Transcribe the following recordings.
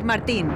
Martín.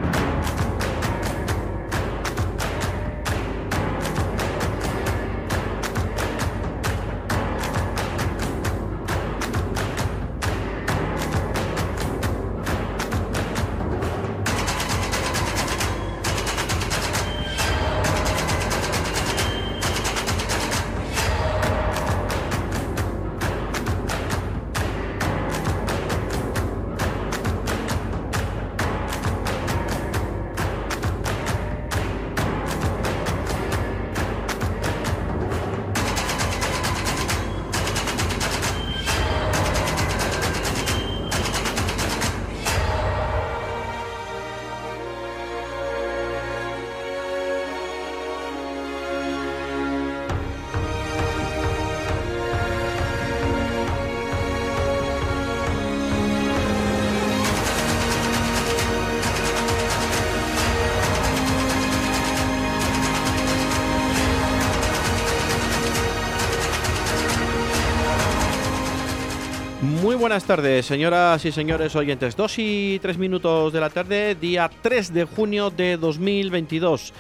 Buenas tardes, señoras y señores oyentes. Dos y tres minutos de la tarde, día 3 de junio de 2022.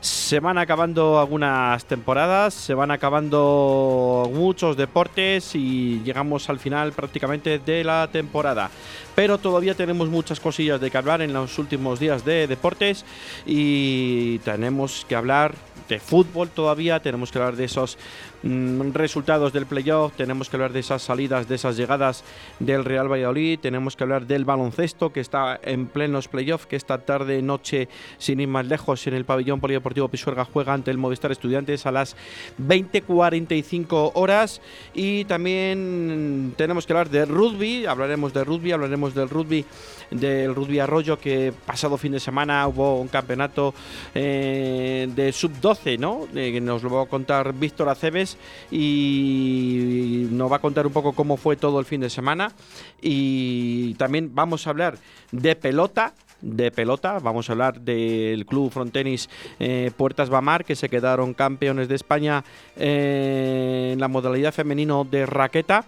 Se van acabando algunas temporadas, se van acabando muchos deportes y llegamos al final prácticamente de la temporada. Pero todavía tenemos muchas cosillas de que hablar en los últimos días de deportes y tenemos que hablar de fútbol todavía, tenemos que hablar de esos resultados del playoff, tenemos que hablar de esas salidas, de esas llegadas del Real Valladolid, tenemos que hablar del baloncesto que está en plenos playoff, que esta tarde, noche, sin ir más lejos, en el pabellón polideportivo Pisuerga juega ante el Movistar Estudiantes a las 20.45 horas y también tenemos que hablar de rugby, hablaremos de rugby, hablaremos del rugby del Rugby Arroyo, que pasado fin de semana hubo un campeonato eh, de sub-12, ¿no? Eh, nos lo va a contar Víctor Aceves y nos va a contar un poco cómo fue todo el fin de semana. Y también vamos a hablar de pelota, de pelota. Vamos a hablar del Club Frontenis eh, Puertas Bamar, que se quedaron campeones de España eh, en la modalidad femenino de raqueta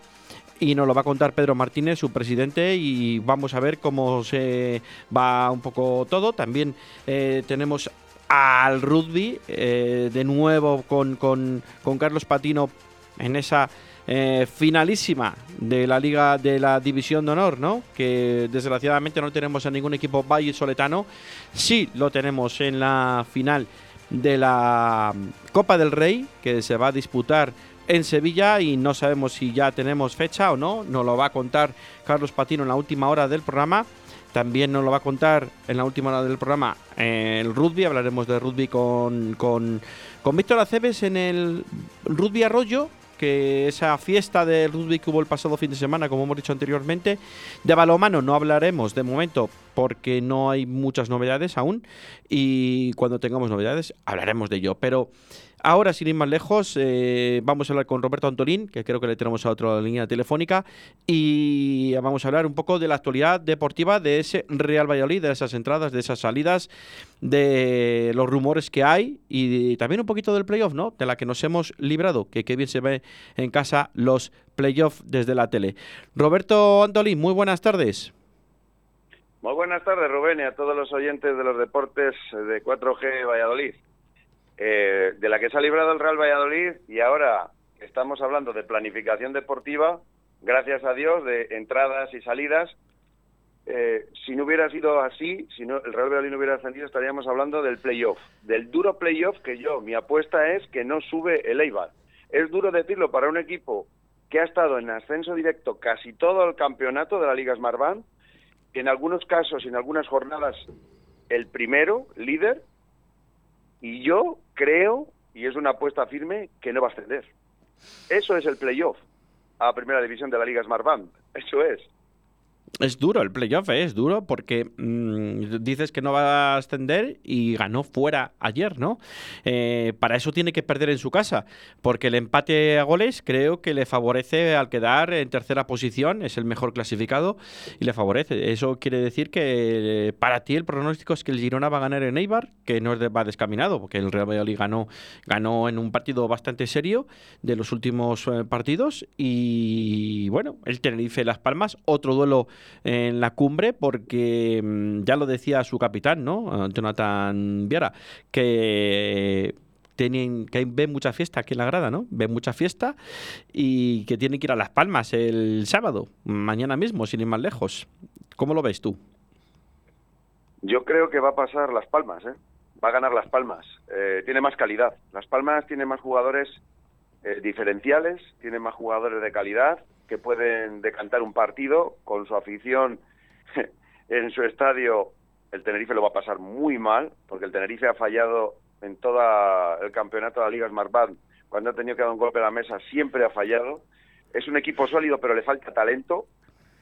y nos lo va a contar Pedro Martínez, su presidente, y vamos a ver cómo se va un poco todo. También eh, tenemos al rugby, eh, de nuevo con, con, con, Carlos Patino en esa eh, finalísima de la Liga de la División de Honor, ¿no? Que desgraciadamente no tenemos a ningún equipo valle soletano. Sí lo tenemos en la final de la Copa del Rey, que se va a disputar en Sevilla y no sabemos si ya tenemos fecha o no. Nos lo va a contar Carlos Patino en la última hora del programa. También nos lo va a contar en la última hora del programa el rugby. Hablaremos de rugby con, con, con Víctor Aceves en el Rugby Arroyo, que esa fiesta del rugby que hubo el pasado fin de semana, como hemos dicho anteriormente. De balomano no hablaremos de momento porque no hay muchas novedades aún y cuando tengamos novedades hablaremos de ello. Pero ahora, sin ir más lejos, eh, vamos a hablar con Roberto Antolín, que creo que le tenemos a otra línea telefónica, y vamos a hablar un poco de la actualidad deportiva de ese Real Valladolid, de esas entradas, de esas salidas, de los rumores que hay y también un poquito del playoff, ¿no? De la que nos hemos librado, que qué bien se ve en casa los playoffs desde la tele. Roberto Antolín, muy buenas tardes. Muy buenas tardes, Rubén, y a todos los oyentes de los deportes de 4G Valladolid. Eh, de la que se ha librado el Real Valladolid y ahora estamos hablando de planificación deportiva, gracias a Dios, de entradas y salidas. Eh, si no hubiera sido así, si no, el Real Valladolid no hubiera ascendido, estaríamos hablando del playoff, del duro playoff que yo, mi apuesta es que no sube el Eibar. Es duro decirlo para un equipo que ha estado en ascenso directo casi todo el campeonato de la Liga Smartbank, en algunos casos en algunas jornadas el primero, líder, y yo creo, y es una apuesta firme, que no va a ascender. Eso es el playoff a primera división de la Liga Smartbank. Eso es. Es duro el playoff, ¿eh? es duro porque mmm, dices que no va a ascender y ganó fuera ayer, ¿no? Eh, para eso tiene que perder en su casa, porque el empate a goles creo que le favorece al quedar en tercera posición, es el mejor clasificado y le favorece. Eso quiere decir que para ti el pronóstico es que el Girona va a ganar en Eibar, que no va descaminado, porque el Real Valladolid ganó, ganó en un partido bastante serio de los últimos eh, partidos y bueno, el Tenerife Las Palmas, otro duelo en la cumbre porque mm, ya lo decía su capitán, ¿no? Jonathan Viera, que tienen que ven mucha fiesta aquí en la grada, ¿no? Ven mucha fiesta y que tienen que ir a Las Palmas el sábado, mañana mismo, sin ir más lejos. ¿Cómo lo ves tú? Yo creo que va a pasar Las Palmas, ¿eh? Va a ganar Las Palmas. Eh, tiene más calidad. Las Palmas tiene más jugadores eh, diferenciales, tiene más jugadores de calidad que pueden decantar un partido con su afición en su estadio. El Tenerife lo va a pasar muy mal porque el Tenerife ha fallado en todo el campeonato de la Liga Smart Band, cuando ha tenido que dar un golpe a la mesa, siempre ha fallado. Es un equipo sólido, pero le falta talento.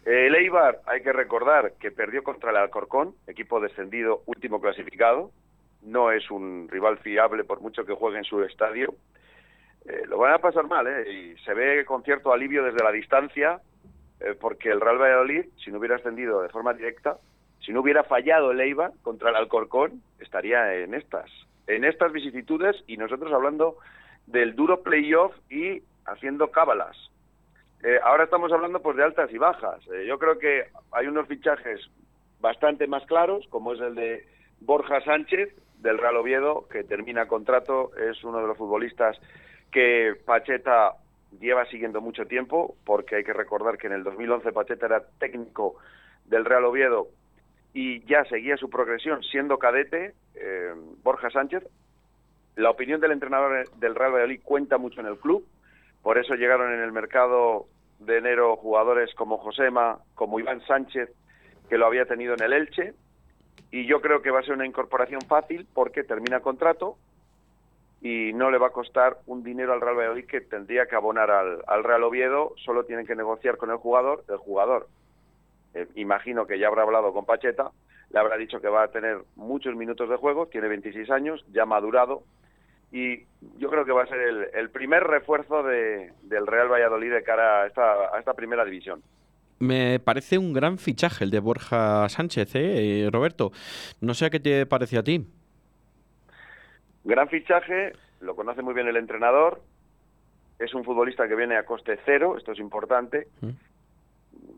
el Eibar, hay que recordar que perdió contra el Alcorcón, equipo descendido, último clasificado. No es un rival fiable por mucho que juegue en su estadio. Eh, lo van a pasar mal, ¿eh? Y se ve con cierto alivio desde la distancia, eh, porque el Real Valladolid, si no hubiera ascendido de forma directa, si no hubiera fallado el contra el Alcorcón, estaría en estas en estas vicisitudes y nosotros hablando del duro playoff y haciendo cábalas. Eh, ahora estamos hablando pues de altas y bajas. Eh, yo creo que hay unos fichajes bastante más claros, como es el de Borja Sánchez del Real Oviedo, que termina contrato, es uno de los futbolistas que Pacheta lleva siguiendo mucho tiempo, porque hay que recordar que en el 2011 Pacheta era técnico del Real Oviedo y ya seguía su progresión siendo cadete, eh, Borja Sánchez. La opinión del entrenador del Real Valladolid cuenta mucho en el club, por eso llegaron en el mercado de enero jugadores como Josema, como Iván Sánchez, que lo había tenido en el Elche, y yo creo que va a ser una incorporación fácil porque termina contrato y no le va a costar un dinero al Real Valladolid que tendría que abonar al, al Real Oviedo, solo tienen que negociar con el jugador, el jugador eh, imagino que ya habrá hablado con Pacheta, le habrá dicho que va a tener muchos minutos de juego, tiene 26 años, ya madurado, y yo creo que va a ser el, primer refuerzo de, del Real Valladolid de cara a esta, a esta primera división. Me parece un gran fichaje el de Borja Sánchez, ¿eh, Roberto? No sé a qué te parece a ti. Gran fichaje, lo conoce muy bien el entrenador, es un futbolista que viene a coste cero, esto es importante, mm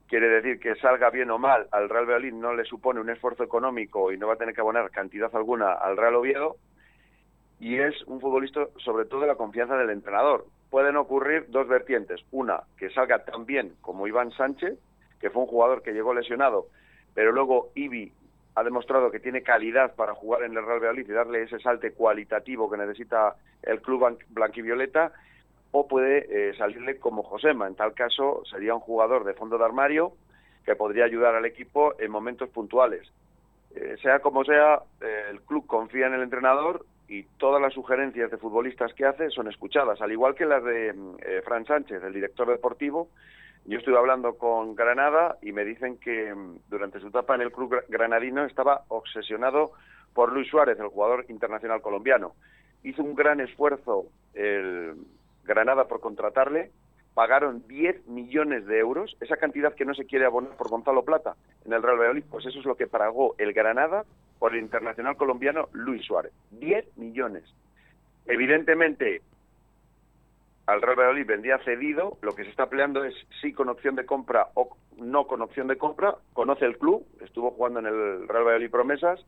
quiere decir que salga bien o mal al Real Valladolid no le supone un esfuerzo económico y no va a tener que abonar cantidad alguna al Real Oviedo y es un futbolista sobre todo de la confianza del entrenador. Pueden ocurrir dos vertientes. Una, que salga tan bien como Iván Sánchez, que fue un jugador que llegó lesionado, pero luego Ibi ha demostrado que tiene calidad para jugar en el Real Valladolid y darle ese salte cualitativo que necesita el club blanquivioleta o puede eh, salirle como Josema. En tal caso, sería un jugador de fondo de armario que podría ayudar al equipo en momentos puntuales. Eh, sea como sea, eh, el club confía en el entrenador y todas las sugerencias de futbolistas que hace son escuchadas, al igual que las de Fran Sánchez, el director deportivo. Yo estuve hablando con Granada y me dicen que mm, durante su etapa en el club granadino estaba obsesionado por Luis Suárez, el jugador internacional colombiano. Hizo un gran esfuerzo el, Granada por contratarle, pagaron 10 millones de euros, esa cantidad que no se quiere abonar por Gonzalo Plata en el Real Valladolid, pues eso es lo que pagó el Granada por el internacional colombiano Luis Suárez. 10 millones. Evidentemente, al Real Valladolid vendía cedido, lo que se está peleando es sí con opción de compra o no con opción de compra, conoce el club, estuvo jugando en el Real Valladolid Promesas,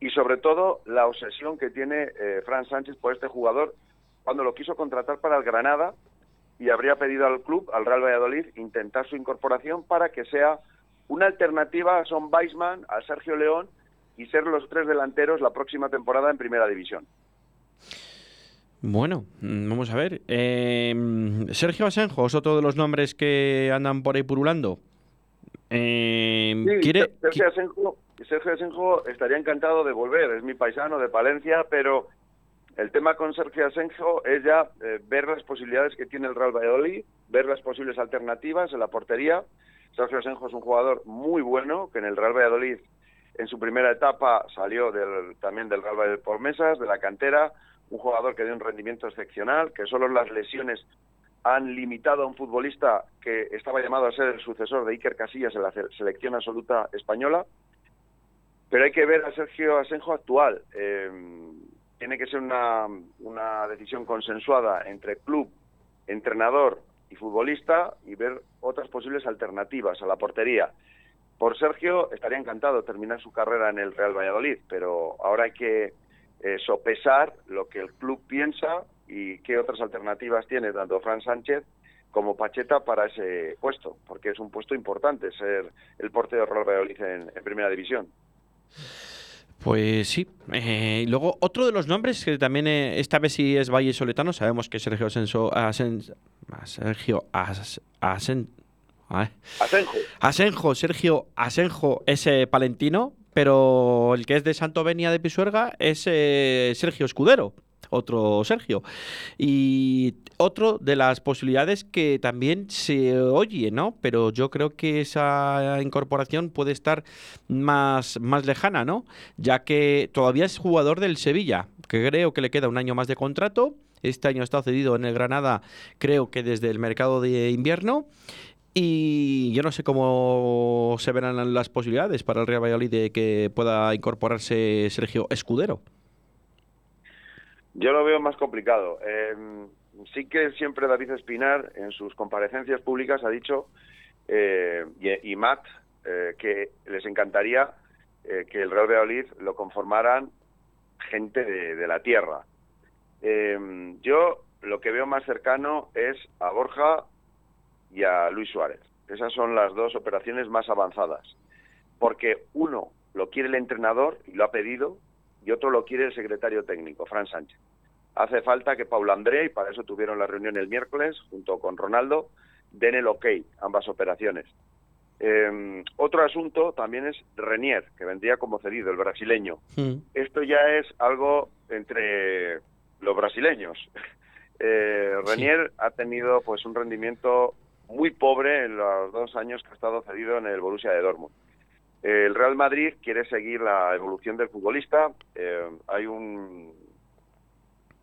y sobre todo la obsesión que tiene eh, Fran Sánchez por este jugador cuando lo quiso contratar para el Granada y habría pedido al club, al Real Valladolid, intentar su incorporación para que sea una alternativa a Son Weisman, a Sergio León y ser los tres delanteros la próxima temporada en Primera División. Bueno, mm, vamos a ver. Em, Sergio Asenjo es otro de los nombres que andan por ahí purulando. Em, ¿quiere... Sergio, Asenjo, Sergio Asenjo estaría encantado de volver, es mi paisano de Palencia, pero el tema con Sergio Asenjo es ya eh, ver las posibilidades que tiene el Real Valladolid, ver las posibles alternativas en la portería. Sergio Asenjo es un jugador muy bueno, que en el Real Valladolid en su primera etapa salió del, también del Real Valladolid por mesas, de la cantera, un jugador que dio un rendimiento excepcional, que solo las lesiones han limitado a un futbolista que estaba llamado a ser el sucesor de Iker Casillas en la selección absoluta española. Pero hay que ver a Sergio Asenjo actual. Eh, tiene que ser una, una decisión consensuada entre club, entrenador y futbolista y ver otras posibles alternativas a la portería. por Sergio estaría encantado terminar su carrera en el Real Valladolid, pero ahora hay que eh, sopesar lo que el club piensa y qué otras alternativas tiene tanto Fran Sánchez como Pacheta para ese puesto, porque es un puesto importante ser el portero de Real Valladolid en, Primera División. Pues sí. Eh, luego, otro de los nombres que también, eh, esta vez sí es Valle Soletano, sabemos que Sergio Asenso, Sergio Asen, Asenjo. Asenjo, Sergio Asenjo es palentino, pero el que es de Santo Venia de Pisuerga es eh, Sergio Escudero otro Sergio. Y otro de las posibilidades que también se oye, ¿no? Pero yo creo que esa incorporación puede estar más, más lejana, ¿no? Ya que todavía es jugador del Sevilla, que creo que le queda un año más de contrato. Este año está cedido en el Granada, creo que desde el mercado de invierno. Y yo no sé cómo se verán las posibilidades para el Real Valladolid de que pueda incorporarse Sergio Escudero. Yo lo veo más complicado. Eh, sí que siempre David Espinar en sus comparecencias públicas ha dicho, eh, y, Matt, eh, que les encantaría que el Real Valladolid lo conformaran gente de, de la tierra. yo lo que veo más cercano es a Borja y a Luis Suárez. Esas son las dos operaciones más avanzadas. Porque uno lo quiere el entrenador y lo ha pedido, y otro lo quiere el secretario técnico, Fran Sánchez. Hace falta que Paul André, y para eso tuvieron la reunión el miércoles, junto con Ronaldo, den el ok, ambas operaciones. Em, otro asunto también es Renier, que vendría como cedido, el brasileño. Hmm. Esto ya es algo entre los brasileños. Eh, Renier ha tenido pues un rendimiento muy pobre en los dos años que ha estado cedido en el Borussia de Dortmund. El Real Madrid quiere seguir la evolución del futbolista. Eh, hay un,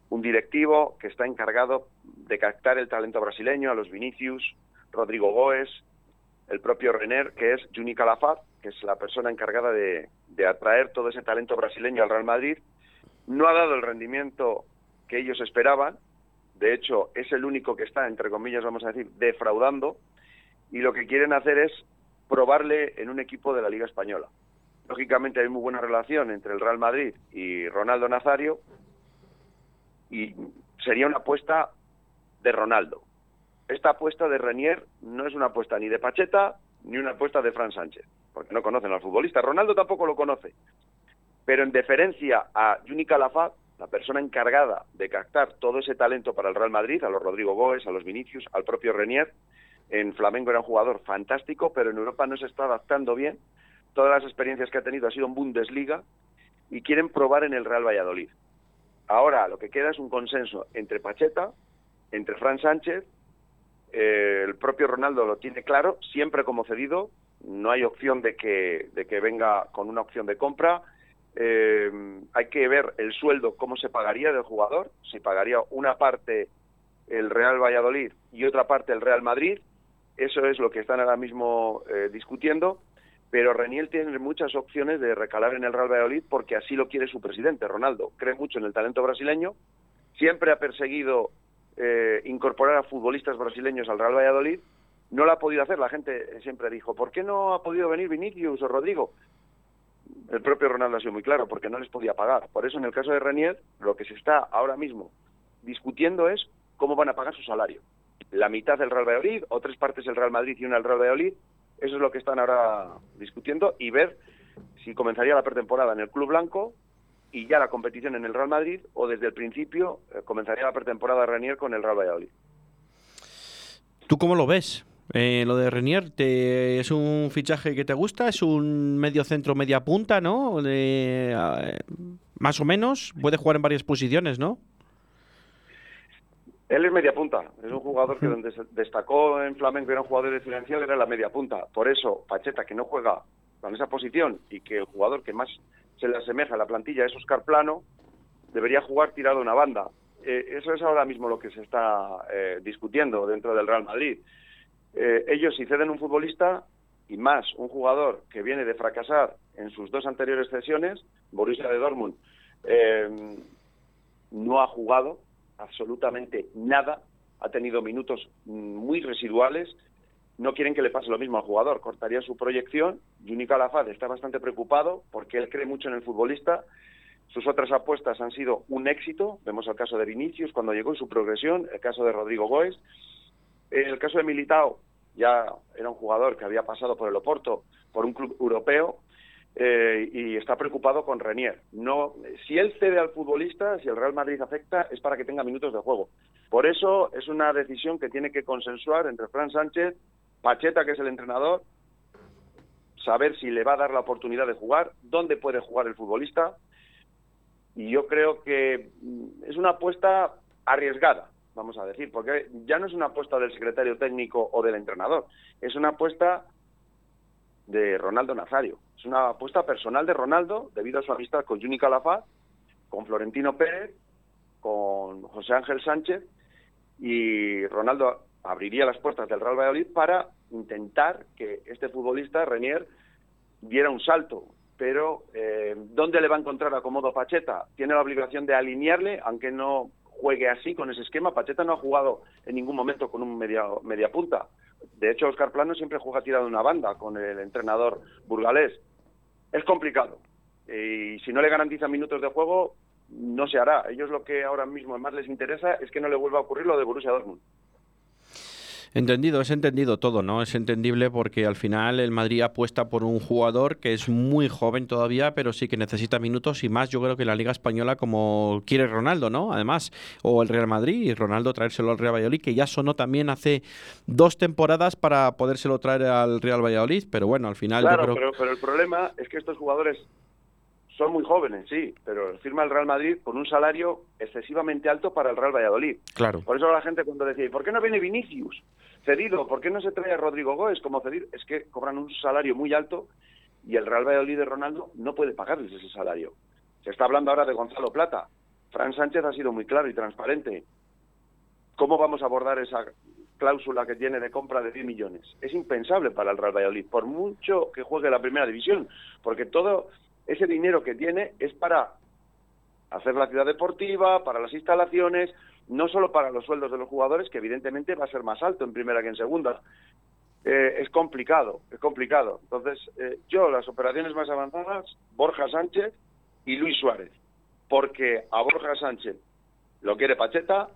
un directivo que está encargado de captar el talento brasileño, a los Vinicius, Rodrigo Goes, el propio Renner, que es Juni Calafat, que es la persona encargada de atraer todo ese talento brasileño al Real Madrid. No ha dado el rendimiento que ellos esperaban, de hecho, es el único que está, entre comillas, vamos a decir, defraudando. Y lo que quieren hacer es probarle en un equipo de la Liga Española. Lógicamente hay muy buena relación entre el Real Madrid y Ronaldo Nazario. Y sería una apuesta de Ronaldo. Esta apuesta de Renier no es una apuesta ni de Pacheta ni una apuesta de Fran Sánchez, porque no conocen al futbolista. Ronaldo tampoco lo conoce. Pero en deferencia a Juni Calafat, la persona encargada de captar todo ese talento para el Real Madrid, a los Rodrigo Góez, a los Vinicius, al propio Renier. En Flamengo era un jugador fantástico, pero en Europa no se está adaptando bien. Todas las experiencias que ha tenido ha sido en Bundesliga y quieren probar en el Real Valladolid. Ahora lo que queda es un consenso entre Pacheta, entre Fran Sánchez, eh, el propio Ronaldo lo tiene claro, siempre como cedido, no hay opción de que, de que venga con una opción de compra eh, hay que ver el sueldo, cómo se pagaría del jugador, si pagaría una parte el Real Valladolid y otra parte el Real Madrid. Eso es lo que están ahora mismo eh, discutiendo. Pero Reniel tiene muchas opciones de recalar en el Real Valladolid porque así lo quiere su presidente, Ronaldo. Cree mucho en el talento brasileño. Siempre ha perseguido eh, incorporar a futbolistas brasileños al Real Valladolid. No lo ha podido hacer. La gente siempre dijo, ¿por qué no ha podido venir Vinicius o Rodrigo? El propio Ronaldo ha sido muy claro, porque no les podía pagar. Por eso, en el caso de Renier, lo que se está ahora mismo discutiendo es cómo van a pagar su salario. La mitad del Real Valladolid, o tres partes del Real Madrid y una del Real Valladolid, eso es lo que están ahora discutiendo y ver si comenzaría la pretemporada en el Club Blanco y ya la competición en el Real Madrid, o desde el principio eh, comenzaría la pretemporada Renier con el Real Valladolid. ¿Tú cómo lo ves? Eh, lo de Renier, te, ¿es un fichaje que te gusta? ¿Es un medio centro, media punta, no? más o menos, puede jugar en varias posiciones, ¿no? Él es media punta, es un jugador que donde destacó en Flamengo era un jugador diferencial, era la media punta. Por eso, Pacheta, que no juega con esa posición y que el jugador que más se le asemeja a la plantilla es Oscar Plano, debería jugar tirado una banda. Eh, eso es ahora mismo lo que se está eh, discutiendo dentro del Real Madrid. Eh, ellos si ceden un futbolista y más un jugador que viene de fracasar en sus dos anteriores sesiones, Borussia de Dortmund, eh, no ha jugado absolutamente nada, ha tenido minutos muy residuales no quieren que le pase lo mismo al jugador, cortaría su proyección. Juni Calafat está bastante preocupado porque él cree mucho en el futbolista. Sus otras apuestas han sido un éxito. Vemos el caso de Vinicius cuando llegó en su progresión, el caso de Rodrigo Goes. El caso de Militao, ya era un jugador que había pasado por el Oporto, por un club europeo, eh, y está preocupado con Renier. No, si él cede al futbolista, si el Real Madrid afecta, es para que tenga minutos de juego. Por eso es una decisión que tiene que consensuar entre Fran Sánchez, Pacheta, que es el entrenador, saber si le va a dar la oportunidad de jugar, dónde puede jugar el futbolista. Y yo creo que mm, es una apuesta arriesgada, vamos a decir, porque ya no es una apuesta del secretario técnico o del entrenador, es una apuesta de Ronaldo Nazario. Es una apuesta personal de Ronaldo debido a su amistad con Juni Calafat, con Florentino Pérez, con José Ángel Sánchez y Ronaldo abriría las puertas del Real Valladolid para intentar que este futbolista, Renier, diera un salto. Pero, eh, ¿dónde le va a encontrar acomodo Pacheta? Tiene la obligación de alinearle, aunque no juegue así con ese esquema. Pacheta no ha jugado en ningún momento con un media, media punta. De hecho, Oscar Plano siempre juega tirado una banda con el entrenador burgalés. Es complicado. Y si no le garantiza minutos de juego, no se hará. Ellos lo que ahora mismo más les interesa es que no le vuelva a ocurrir lo de Borussia Dortmund. Entendido, es entendido todo, ¿no? Es entendible porque al final el Madrid apuesta por un jugador que es muy joven todavía, pero sí que necesita minutos y más yo creo que la Liga Española como quiere Ronaldo, ¿no? Además, o el Real Madrid y Ronaldo traérselo al Real Valladolid, que ya sonó también hace dos temporadas para podérselo traer al Real Valladolid, pero bueno, al final yo creo... pero, pero el problema es que estos jugadores son muy jóvenes, sí, pero firma el Real Madrid con un salario excesivamente alto para el Real Valladolid. Claro. Por eso la gente cuando decía, ¿y por qué no viene Vinicius cedido? ¿Por qué no se trae a Rodrigo Góez como cedido? Es que cobran un salario muy alto y el Real Valladolid de Ronaldo no puede pagarles ese salario. Se está hablando ahora de Gonzalo Plata. Fran Sánchez ha sido muy claro y transparente. ¿Cómo vamos a abordar esa cláusula que tiene de compra de 10 millones? Es impensable para el Real Valladolid, por mucho que juegue la primera división, porque todo ese dinero que tiene es para hacer la ciudad deportiva, para las instalaciones, no solo para los sueldos de los jugadores, que evidentemente va a ser más alto en primera que en segunda. Eh, es complicado, es complicado. Entonces, eh, yo las operaciones más avanzadas, Borja Sánchez y Luis Suárez, porque a Borja Sánchez lo quiere Pacheta,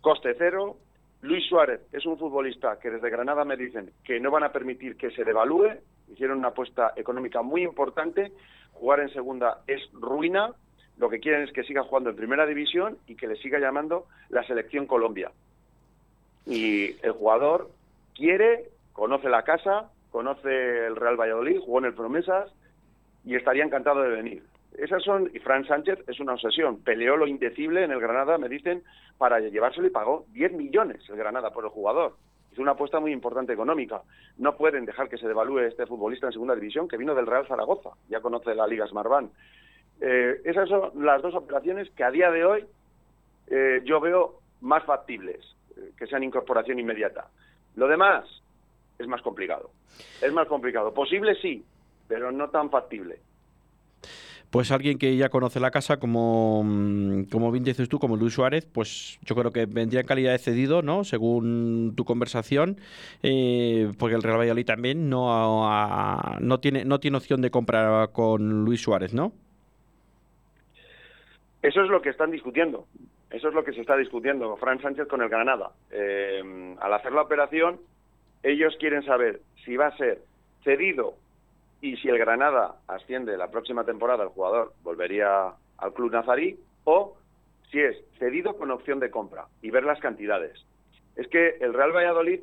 coste cero. Luis Suárez es un futbolista que desde Granada me dicen que no van a permitir que se devalúe, hicieron una apuesta económica muy importante jugar en segunda es ruina, lo que quieren es que siga jugando en primera división y que le siga llamando la selección Colombia. Y el jugador quiere, conoce la casa, conoce el Real Valladolid, jugó en el Promesas y estaría encantado de venir. Esas son, y Fran Sánchez es una obsesión, peleó lo indecible en el Granada, me dicen, para llevárselo y pagó 10 millones el Granada por el jugador es una apuesta muy importante económica. No pueden dejar que se devalúe este futbolista en segunda división que vino del Real Zaragoza, ya conoce la Liga Smartbank. Eh, esas son las dos operaciones que a día de hoy eh, yo veo más factibles, eh, que sean incorporación inmediata. Lo demás es más complicado. Es más complicado. Posible sí, pero no tan factible pues alguien que ya conoce la casa, como, mm, como bien dices tú, como Luis Suárez, pues yo creo que vendría en calidad de cedido, ¿no? Según tu conversación, eh, porque el Real Valladolid también no, no, tiene, no tiene opción de compra con Luis Suárez, ¿no? Eso es lo que están discutiendo. Eso es lo que se está discutiendo Fran Sánchez con el Granada. Eh, al hacer la operación, ellos quieren saber si va a ser cedido y si el Granada asciende la próxima temporada, el jugador volvería al club nazarí o si es cedido con opción de compra y ver las cantidades. Es que el Real Valladolid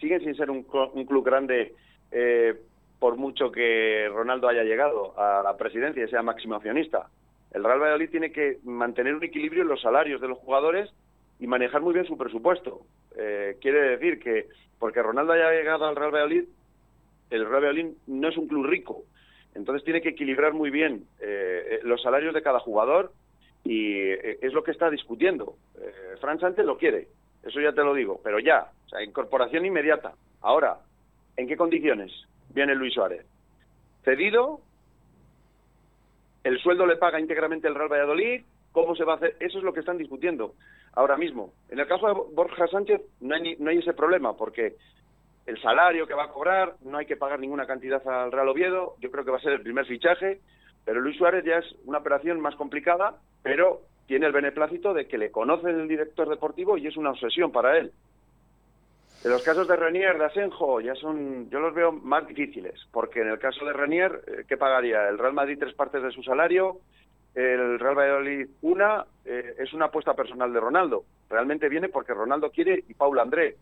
sigue sin ser un, club grande eh, por mucho que Ronaldo haya llegado a la presidencia y sea máximo accionista. El Real Valladolid tiene que mantener un equilibrio en los salarios de los jugadores y manejar muy bien su presupuesto. Eh, quiere decir que porque Ronaldo haya llegado al Real Valladolid el Real Valladolid no es un club rico, entonces tiene que equilibrar muy bien eh, eh, los salarios de cada jugador y eh, es lo que está discutiendo. Eh, Fran Sánchez lo quiere, eso ya te lo digo, pero ya, o sea, incorporación inmediata. Ahora, ¿en qué condiciones viene Luis Suárez? Cedido, el sueldo le paga íntegramente el Real Valladolid, ¿cómo se va a hacer? Eso es lo que están discutiendo ahora mismo. En el caso de Borja Sánchez no hay, no hay ese problema, porque el salario que va a cobrar, no hay que pagar ninguna cantidad al Real Oviedo, yo creo que va a ser el primer fichaje, pero Luis Suárez ya es una operación más complicada, pero tiene el beneplácito de que le conoce el director deportivo y es una obsesión para él. En los casos de Renier, de Asenjo, ya son, yo los veo más difíciles, porque en el caso de Renier, eh, ¿qué pagaría? El Real Madrid tres partes de su salario, el Real Valladolid una, eh, es una apuesta personal de Ronaldo. Realmente viene porque Ronaldo quiere y Paul André.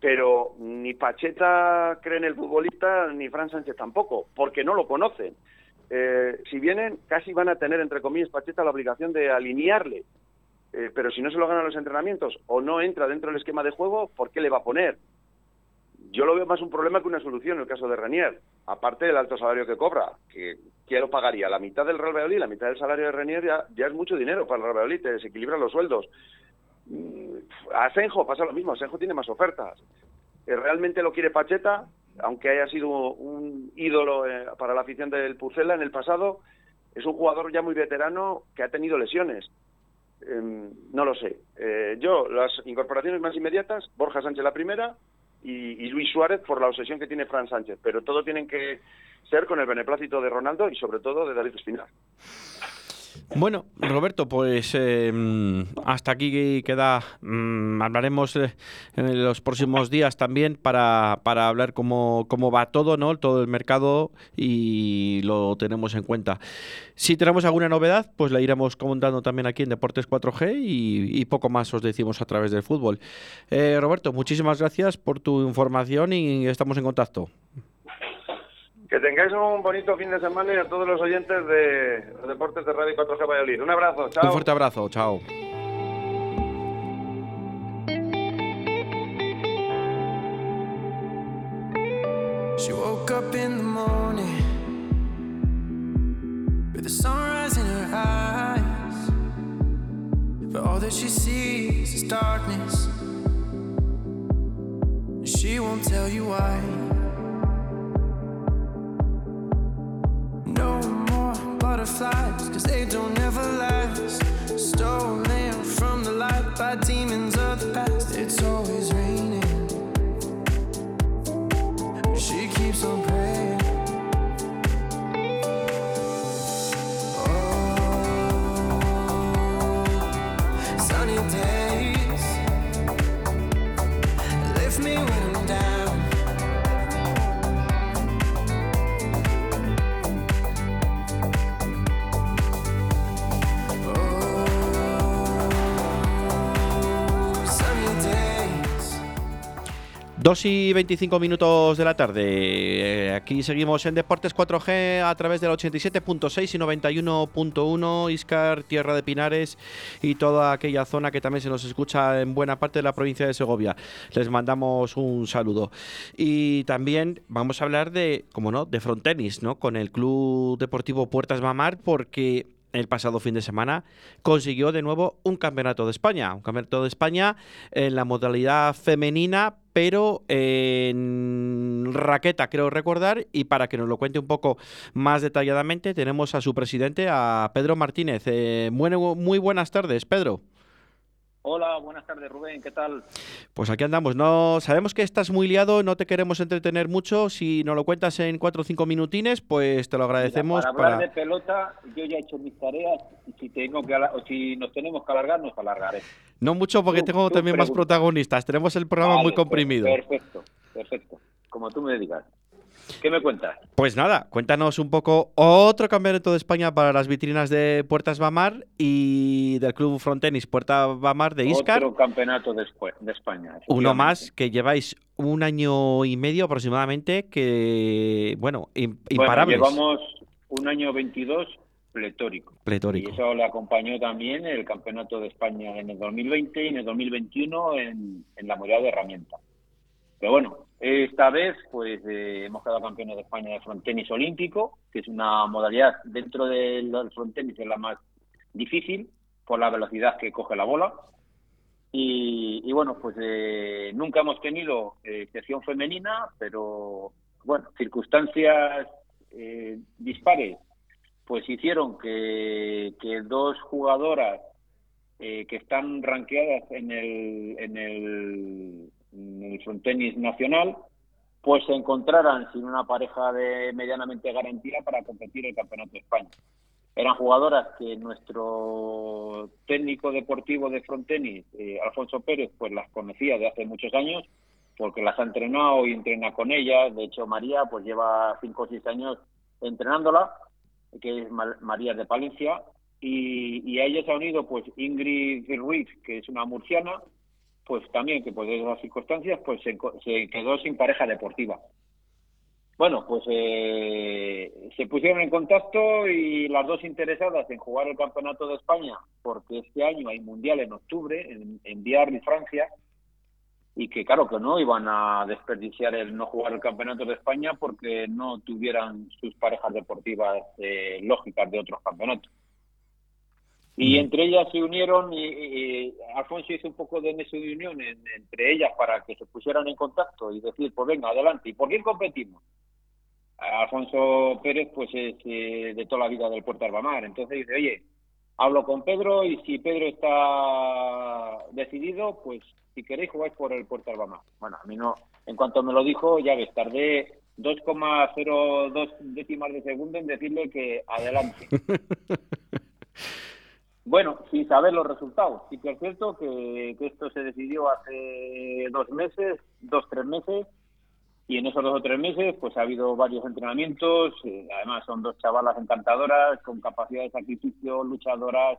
Pero ni Pacheta cree en el futbolista, ni Fran Sánchez tampoco, porque no lo conocen. Eh, si vienen, casi van a tener, entre comillas, Pacheta la obligación de alinearle eh, pero si no se lo ganan los entrenamientos o no entra dentro del esquema de juego, ¿por qué le va a poner? Yo lo veo más un problema que una solución en el caso de Renier, aparte del alto salario que cobra, que quiero pagaría la mitad del Real Valladolid, la mitad del salario de Renier ya, es mucho dinero para el Real Valladolid, te desequilibran los sueldos. Mm, Asenjo pasa lo mismo, Asenjo tiene más ofertas. Eh, ¿Realmente lo quiere Pacheta? Aunque haya sido un ídolo eh, para la afición del Pucela en el pasado, es un jugador ya muy veterano que ha tenido lesiones Em, no lo sé. Eh, yo, las incorporaciones más inmediatas, Borja Sánchez la primera y, Luis Suárez por la obsesión que tiene Fran Sánchez, pero todo tienen que ser con el beneplácito de Ronaldo y sobre todo de David Espinar. Bueno, Roberto, pues em, hasta aquí queda. Mm, hablaremos eh, en los próximos días también para, para hablar cómo, cómo, va todo, ¿no? Todo el mercado y lo tenemos en cuenta. Si tenemos alguna novedad, pues la iremos comentando también aquí en Deportes 4G y, poco más os decimos a través del fútbol. Eh, Roberto, muchísimas gracias por tu información y estamos en contacto. Que tengáis un bonito fin de semana y a todos los oyentes de los deportes de Radio 4G Valladolid. Un abrazo, chao. Un fuerte abrazo, chao. She woke up in the morning with the sunrise in her eyes. But all that she sees is darkness. She won't tell you why. Butterflies, cause they don't ever last. Stolen from the light by demons of the past. It's always raining. She keeps on praying. 2 y 25 minutos de la tarde. Eh, aquí seguimos en Deportes 4G a través del 87.6 y 91.1 Iscar, Tierra de Pinares y toda aquella zona que también se nos escucha en buena parte de la provincia de Segovia. Les mandamos un saludo. Y también vamos a hablar de, como no, de frontenis, ¿no? Con el Club Deportivo Puertas Mamar porque el pasado fin de semana consiguió de nuevo un campeonato de España, un campeonato de España en la modalidad femenina, pero en raqueta, creo recordar, y para que nos lo cuente un poco más detalladamente, tenemos a su presidente, a Pedro Martínez. Eh, muy buenas tardes, Pedro. Hola, buenas tardes Rubén, ¿qué tal? Pues aquí andamos. No sabemos que estás muy liado, no te queremos entretener mucho. Si nos lo cuentas en cuatro o cinco minutines, pues te lo agradecemos. para hablar de pelota, yo ya he hecho mis tareas. Y si tengo que o si nos tenemos que alargar, nos alargaré. No mucho, porque tengo también más protagonistas. Tenemos el programa muy pues, comprimido. perfecto, perfecto. Como tú me digas. ¿Qué me cuentas? Pues nada, cuéntanos un poco otro campeonato de España para las vitrinas de Puertas Bamar y del Club Frontenis Puerta Bamar de Iscar. Otro campeonato de, España. Uno más que lleváis un año y medio aproximadamente que, bueno, imparables. llevamos un año 22 pletórico. Pletórico. Y eso le acompañó también el Campeonato de España en el 2020 y en el 2021 en, en la modalidad de herramienta. Pero bueno, esta vez, pues eh, hemos quedado campeones de España de frontenis olímpico, que es una modalidad dentro del frontenis es la más difícil por la velocidad que coge la bola. Y, bueno, pues eh, nunca hemos tenido eh, femenina, pero bueno, circunstancias dispares, pues hicieron que, dos jugadoras que están ranqueadas en el, en el el frontenis nacional, pues se encontraran sin una pareja de medianamente garantía para competir el Campeonato de España. Eran jugadoras que nuestro técnico deportivo de frontenis, eh, Alfonso Pérez, pues las conocía de hace muchos años porque las ha entrenado y entrena con ellas. De hecho, María pues lleva cinco o seis años entrenándola, que es María de Palencia, y, a ella se ha unido pues Ingrid Ruiz, que es una murciana, pues también que por esas circunstancias pues se, quedó sin pareja deportiva. Bueno, pues eh, se pusieron en contacto y las dos interesadas en jugar el Campeonato de España, porque este año hay Mundial en octubre en, en y Francia, y que claro que no iban a desperdiciar el no jugar el Campeonato de España porque no tuvieran sus parejas deportivas eh, lógicas de otros campeonatos. Y entre ellas se unieron y, Alfonso hizo un poco de nexo de unión entre ellas para que se pusieran en contacto y decir, pues venga, adelante. ¿Y por quién competimos? Alfonso Pérez, pues es eh, de toda la vida del Puerto Albamar. Entonces dice, oye, hablo con Pedro y si Pedro está decidido, pues si queréis jugáis por el Puerto Albamar. Bueno, a mí no, en cuanto me lo dijo, ya ves, tardé 2,02 décimas de segundo en decirle que adelante. Bueno, sin saber los resultados. Sí que es cierto que, esto se decidió hace dos meses, dos, tres meses, y en esos dos o tres meses pues ha habido varios entrenamientos, eh, además son dos chavalas encantadoras, con capacidad de sacrificio, luchadoras,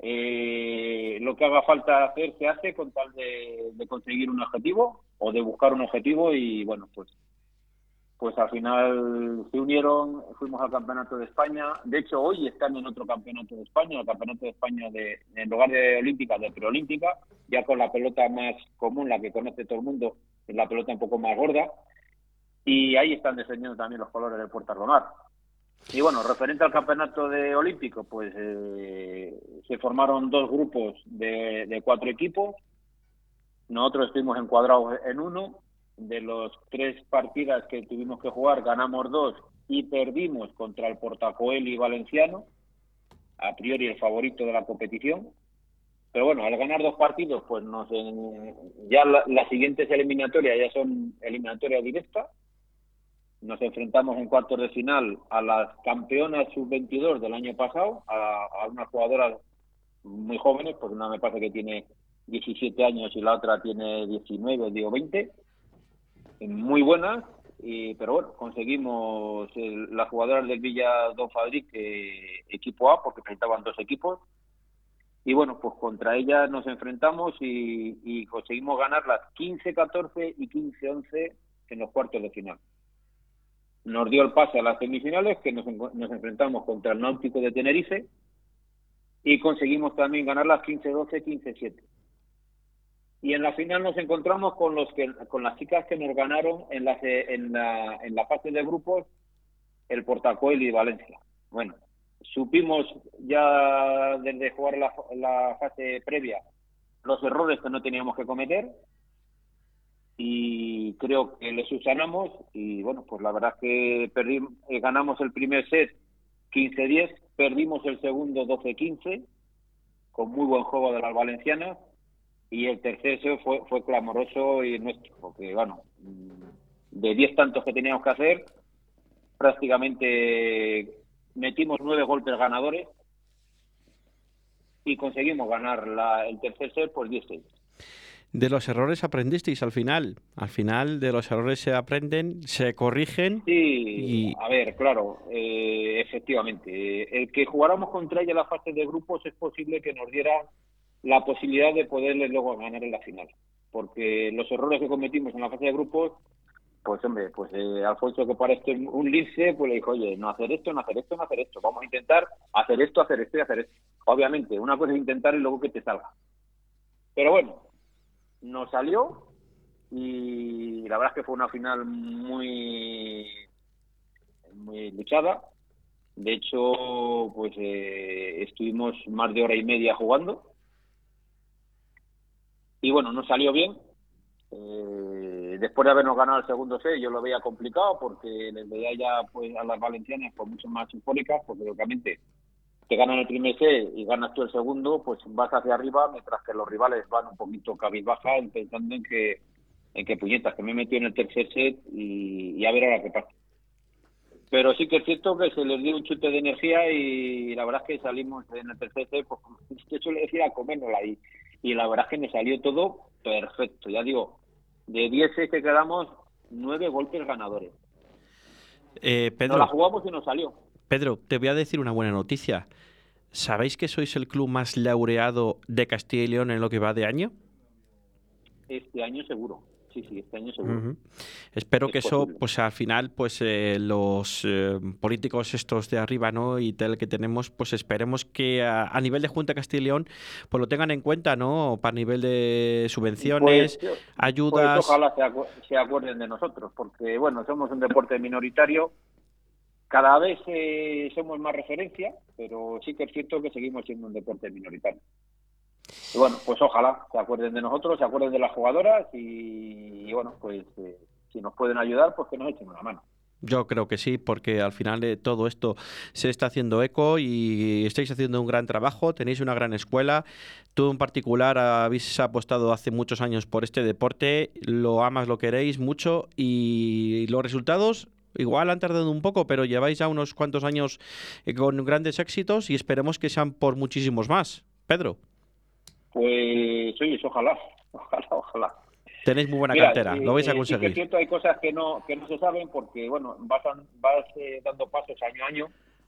eh, lo que haga falta hacer se hace con tal de, de conseguir un objetivo o de buscar un objetivo y bueno, pues pues al final se unieron, fuimos al Campeonato de España. De hecho, hoy están en otro Campeonato de España, el Campeonato de España de, en lugar de Olímpica, de Preolímpica, ya con la pelota más común, la que conoce todo el mundo, es la pelota un poco más gorda. Y ahí están defendiendo también los colores del Puerto Romar. Y bueno, referente al Campeonato de Olímpico, pues eh, se formaron dos grupos de, de cuatro equipos. Nosotros estuvimos encuadrados en uno de los tres partidas que tuvimos que jugar, ganamos dos y perdimos contra el Portacoeli valenciano, a priori el favorito de la competición. Pero bueno, al ganar dos partidos, pues nos ya las siguientes eliminatorias ya son eliminatorias directas. Nos enfrentamos en cuartos de final a las campeonas sub-22 del año pasado, a, a unas jugadoras muy jóvenes, porque una me parece que tiene 17 años y la otra tiene 19, digo 20 muy buenas, y, pero bueno, conseguimos las jugadoras del Villa Don Fadric, equipo A, porque enfrentaban dos equipos, y bueno, pues contra ellas nos enfrentamos y, conseguimos ganar las 15-14 y 15-11 en los cuartos de final. Nos dio el pase a las semifinales, que nos, nos enfrentamos contra el Náutico de Tenerife, y conseguimos también ganar las 15-12, 15-7 y en la final nos encontramos con los que con las chicas que nos ganaron en la en la, en la fase de grupos el Portacoel y Valencia. Bueno, supimos ya desde jugar la, la fase previa los errores que no teníamos que cometer y creo que les subsanamos y bueno, pues la verdad es que perdimos, eh, ganamos el primer set 15-10, perdimos el segundo 12-15 con muy buen juego de las valencianas y el tercero fue, fue clamoroso y nuestro, porque bueno, de 10 tantos que teníamos que hacer, prácticamente metimos nueve golpes ganadores y conseguimos ganar la, el tercer set por 10 De los errores aprendisteis al final. Al final de los errores se aprenden, se corrigen. Sí, a ver, claro, eh, efectivamente. El que jugáramos contra ella en la fase de grupos es posible que nos diera la posibilidad de poderle luego ganar en la final. Porque los errores que cometimos en la fase de grupos, pues hombre, pues eh, Alfonso que parece un lince, pues le dijo, oye, no hacer esto, no hacer esto, no hacer esto, vamos a intentar hacer esto, hacer esto y hacer esto. Obviamente, una cosa es intentar y luego que te salga. Pero bueno, nos salió y la verdad es que fue una final muy muy luchada. De hecho, pues eh, estuvimos más de hora y media jugando y bueno, no salió bien. Eh, después de habernos ganado el segundo set, yo lo veía complicado porque les veía ya pues a las valencianas pues mucho más eufóricas, porque lógicamente te ganan el primer set y ganas tú el segundo, pues vas hacia arriba, mientras que los rivales van un poquito cabizbaja, pensando en que en que puñetas, que me metió en el tercer set y, a ver ahora qué pasa. Pero sí que es cierto que se les dio un chute de energía y la verdad es que salimos en el tercer set, pues usted suele decir a comérnosla y, y la verdad es que me salió todo perfecto. Ya digo, de 10 sets que quedamos, 9 golpes ganadores. Eh, Pedro, nos la jugamos y nos salió. Pedro, te voy a decir una buena noticia. ¿Sabéis que sois el club más laureado de Castilla y León en lo que va de año? Este año seguro. Sí, sí, este año seguro. Espero que eso, pues al final, pues eh, los eh, políticos estos de arriba, ¿no? Y tal que tenemos, pues esperemos que a, nivel de Junta de Castilla y León, pues lo tengan en cuenta, ¿no? Para nivel de subvenciones, pues, ayudas. Pues ojalá se, acuerden de nosotros, porque bueno, somos un deporte minoritario. Cada vez eh, somos más referencia, pero sí que es cierto que seguimos siendo un deporte minoritario. Y bueno, pues ojalá se acuerden de nosotros, se acuerden de las jugadoras y, bueno, pues eh, si nos pueden ayudar, pues que nos echen una mano. Yo creo que sí, porque al final de todo esto se está haciendo eco y estáis haciendo un gran trabajo, tenéis una gran escuela. Tú en particular habéis apostado hace muchos años por este deporte, lo amas, lo queréis mucho y los resultados igual han tardado un poco, pero lleváis ya unos cuantos años eh, con grandes éxitos y esperemos que sean por muchísimos más. Pedro. Pues oye, ojalá, ojalá, ojalá. Tenéis muy buena cantera, lo vais a conseguir. Sí, es cierto, hay cosas que no que no se saben porque, bueno, vas, vas eh, dando pasos año a año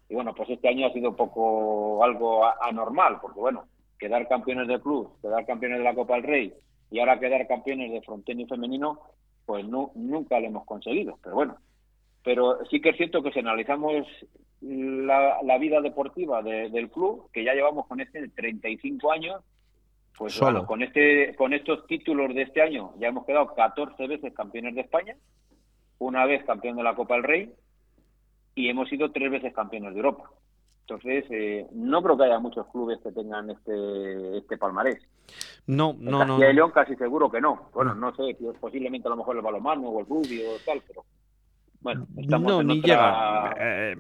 y, bueno, pues este año ha sido un poco algo anormal porque, bueno, quedar campeones de club, quedar campeones de la Copa del Rey y ahora quedar campeones de frontera y femenino, pues no, nunca lo hemos conseguido. Pero bueno, pero sí que es cierto que si analizamos la, la vida deportiva del club, que ya llevamos con este 35 años, pues bueno, con, este, con estos títulos de este año ya hemos quedado 14 veces campeones de España, una vez campeón de la Copa del Rey y hemos sido tres veces campeones de Europa. Entonces, eh, no creo que haya muchos clubes que tengan este, este palmarés. No, no, no. Y León casi seguro que no. Bueno, no sé, posiblemente a lo mejor el balonmano o el rugby o tal, pero bueno, estamos no, ni llega. Eh,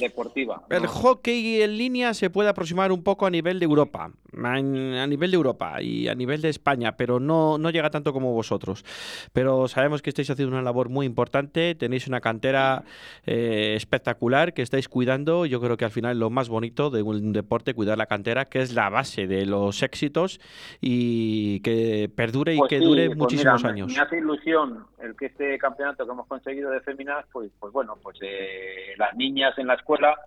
deportiva. El hockey en línea se puede aproximar un poco a nivel de Europa, a, nivel de Europa y a nivel de España, pero no, no llega tanto como vosotros. Pero sabemos que estáis haciendo una labor muy importante, tenéis una cantera eh, espectacular que estáis cuidando. Yo creo que al final es lo más bonito de un deporte, cuidar la cantera, que es la base de los éxitos y que perdure y pues que dure pues muchísimos años. Me hace ilusión el que este campeonato que hemos conseguido de féminas, pues, pues bueno, pues eh, las niñas en la escuela,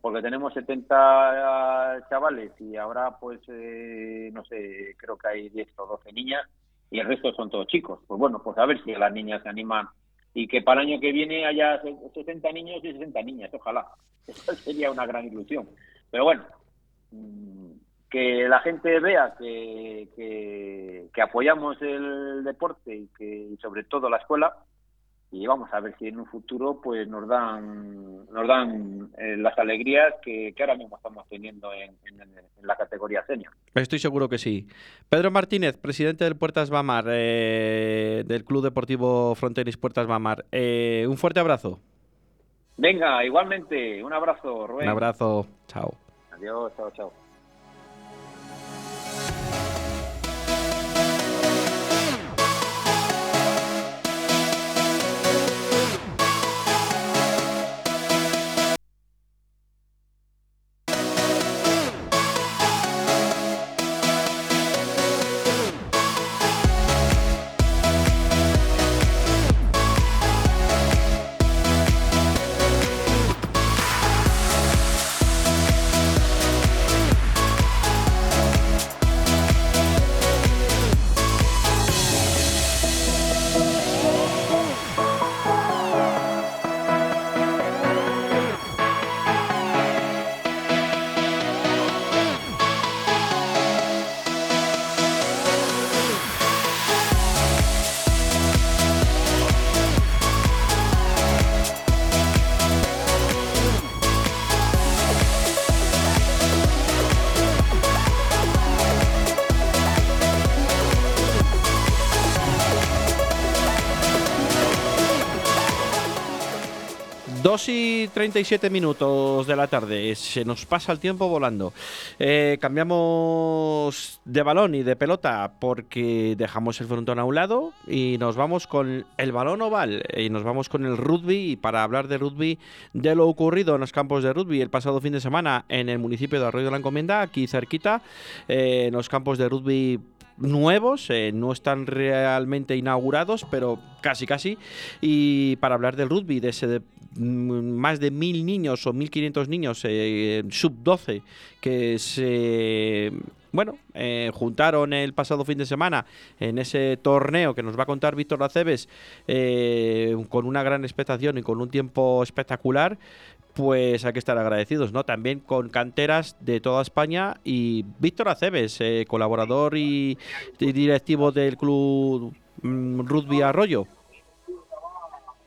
porque tenemos 70 chavales y ahora pues, eh, no sé, creo que hay 10 o 12 niñas y el resto son todos chicos. Pues bueno, pues a ver si las niñas se animan y que para el año que viene haya 60 niños y 60 niñas, ojalá. Eso sería una gran ilusión. Pero bueno, mm, que la gente vea que, que, apoyamos el deporte y que sobre todo la escuela y vamos a ver si en un futuro pues nos dan nos dan eh, las alegrías que, ahora mismo estamos teniendo en, la categoría senior. Estoy seguro que sí. Pedro Martínez, presidente del Puertas Bamar, eh, del Club Deportivo Frontenis Puertas Bamar. Eh, un fuerte abrazo. Venga, igualmente, un abrazo, Rubén. Un abrazo, chao. Adiós, chao, chao. 2 y 37 minutos de la tarde. Se nos pasa el tiempo volando. Eh, cambiamos de balón y de pelota porque dejamos el frontón a un lado y nos vamos con el balón oval y nos vamos con el rugby. Para hablar de rugby, de lo ocurrido en los campos de rugby el pasado fin de semana en el municipio de Arroyo de la Encomienda, aquí cerquita, eh, en los campos de rugby nuevos, eh, no están realmente inaugurados, pero casi casi. Y para hablar del rugby, de ese mm, más de mil niños o 1.500 niños eh, sub 12 que se bueno, eh, juntaron el pasado fin de semana en ese torneo que nos va a contar Víctor Aceves con una gran expectación y con un tiempo espectacular pues hay que estar agradecidos, ¿no? También con canteras de toda España y Víctor Aceves, eh, colaborador y, directivo del club mm, Rugby Arroyo.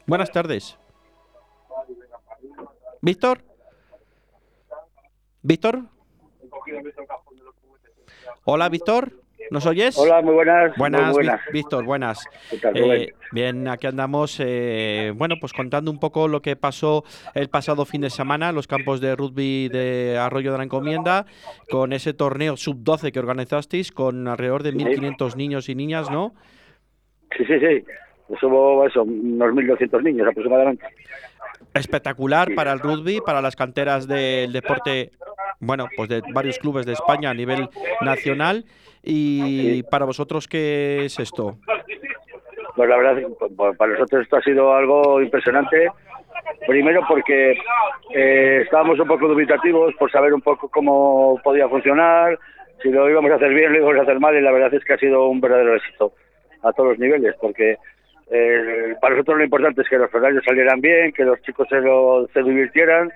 Buenas tardes. Víctor. Víctor. Hola, Víctor. ¿Nos oyes? Hola, muy buenas. Buenas, Víctor, buenas. Eh, bien, aquí andamos, eh, bueno, pues contando un poco lo que pasó el pasado fin de semana en los campos de rugby de Arroyo de la Encomienda, con ese torneo sub-12 que organizasteis, con alrededor de 1.500 niños y niñas, ¿no? Sí, sí, sí. Somos eso, unos 1.200 niños aproximadamente. Espectacular para el rugby, para las canteras del deporte, bueno, pues de varios clubes de España a nivel nacional ¿Y para vosotros qué es esto? Pues la verdad, pues para nosotros esto ha sido algo impresionante. Primero porque eh, estábamos un poco dubitativos por saber un poco cómo podía funcionar, si lo íbamos a hacer bien, lo íbamos a hacer mal, y la verdad es que ha sido un verdadero éxito a todos los niveles, porque eh, para nosotros lo importante es que los horarios salieran bien, que los chicos se, lo, se divirtieran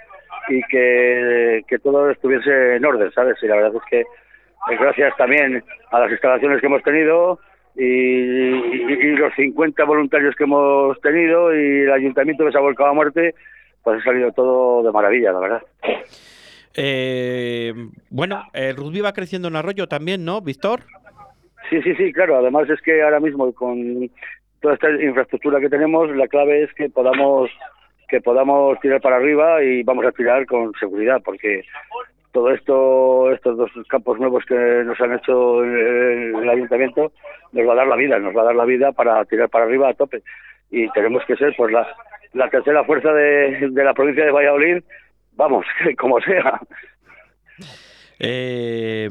y que, que todo estuviese en orden, ¿sabes? Y la verdad es que pues gracias también a las instalaciones que hemos tenido y, los 50 voluntarios que hemos tenido y el ayuntamiento que se ha volcado a muerte, pues ha salido todo de maravilla, la verdad. Eh, bueno, el rugby va creciendo en Arroyo también, ¿no, Víctor? Sí, sí, sí, claro. Además es que ahora mismo con toda esta infraestructura que tenemos, la clave es que podamos que podamos tirar para arriba y vamos a tirar con seguridad, porque todo esto, estos dos campos nuevos que nos han hecho el, el, ayuntamiento, nos va a dar la vida, nos va a dar la vida para tirar para arriba a tope. Y tenemos que ser pues la, la tercera fuerza de, de la provincia de Valladolid, vamos, como sea. Eh,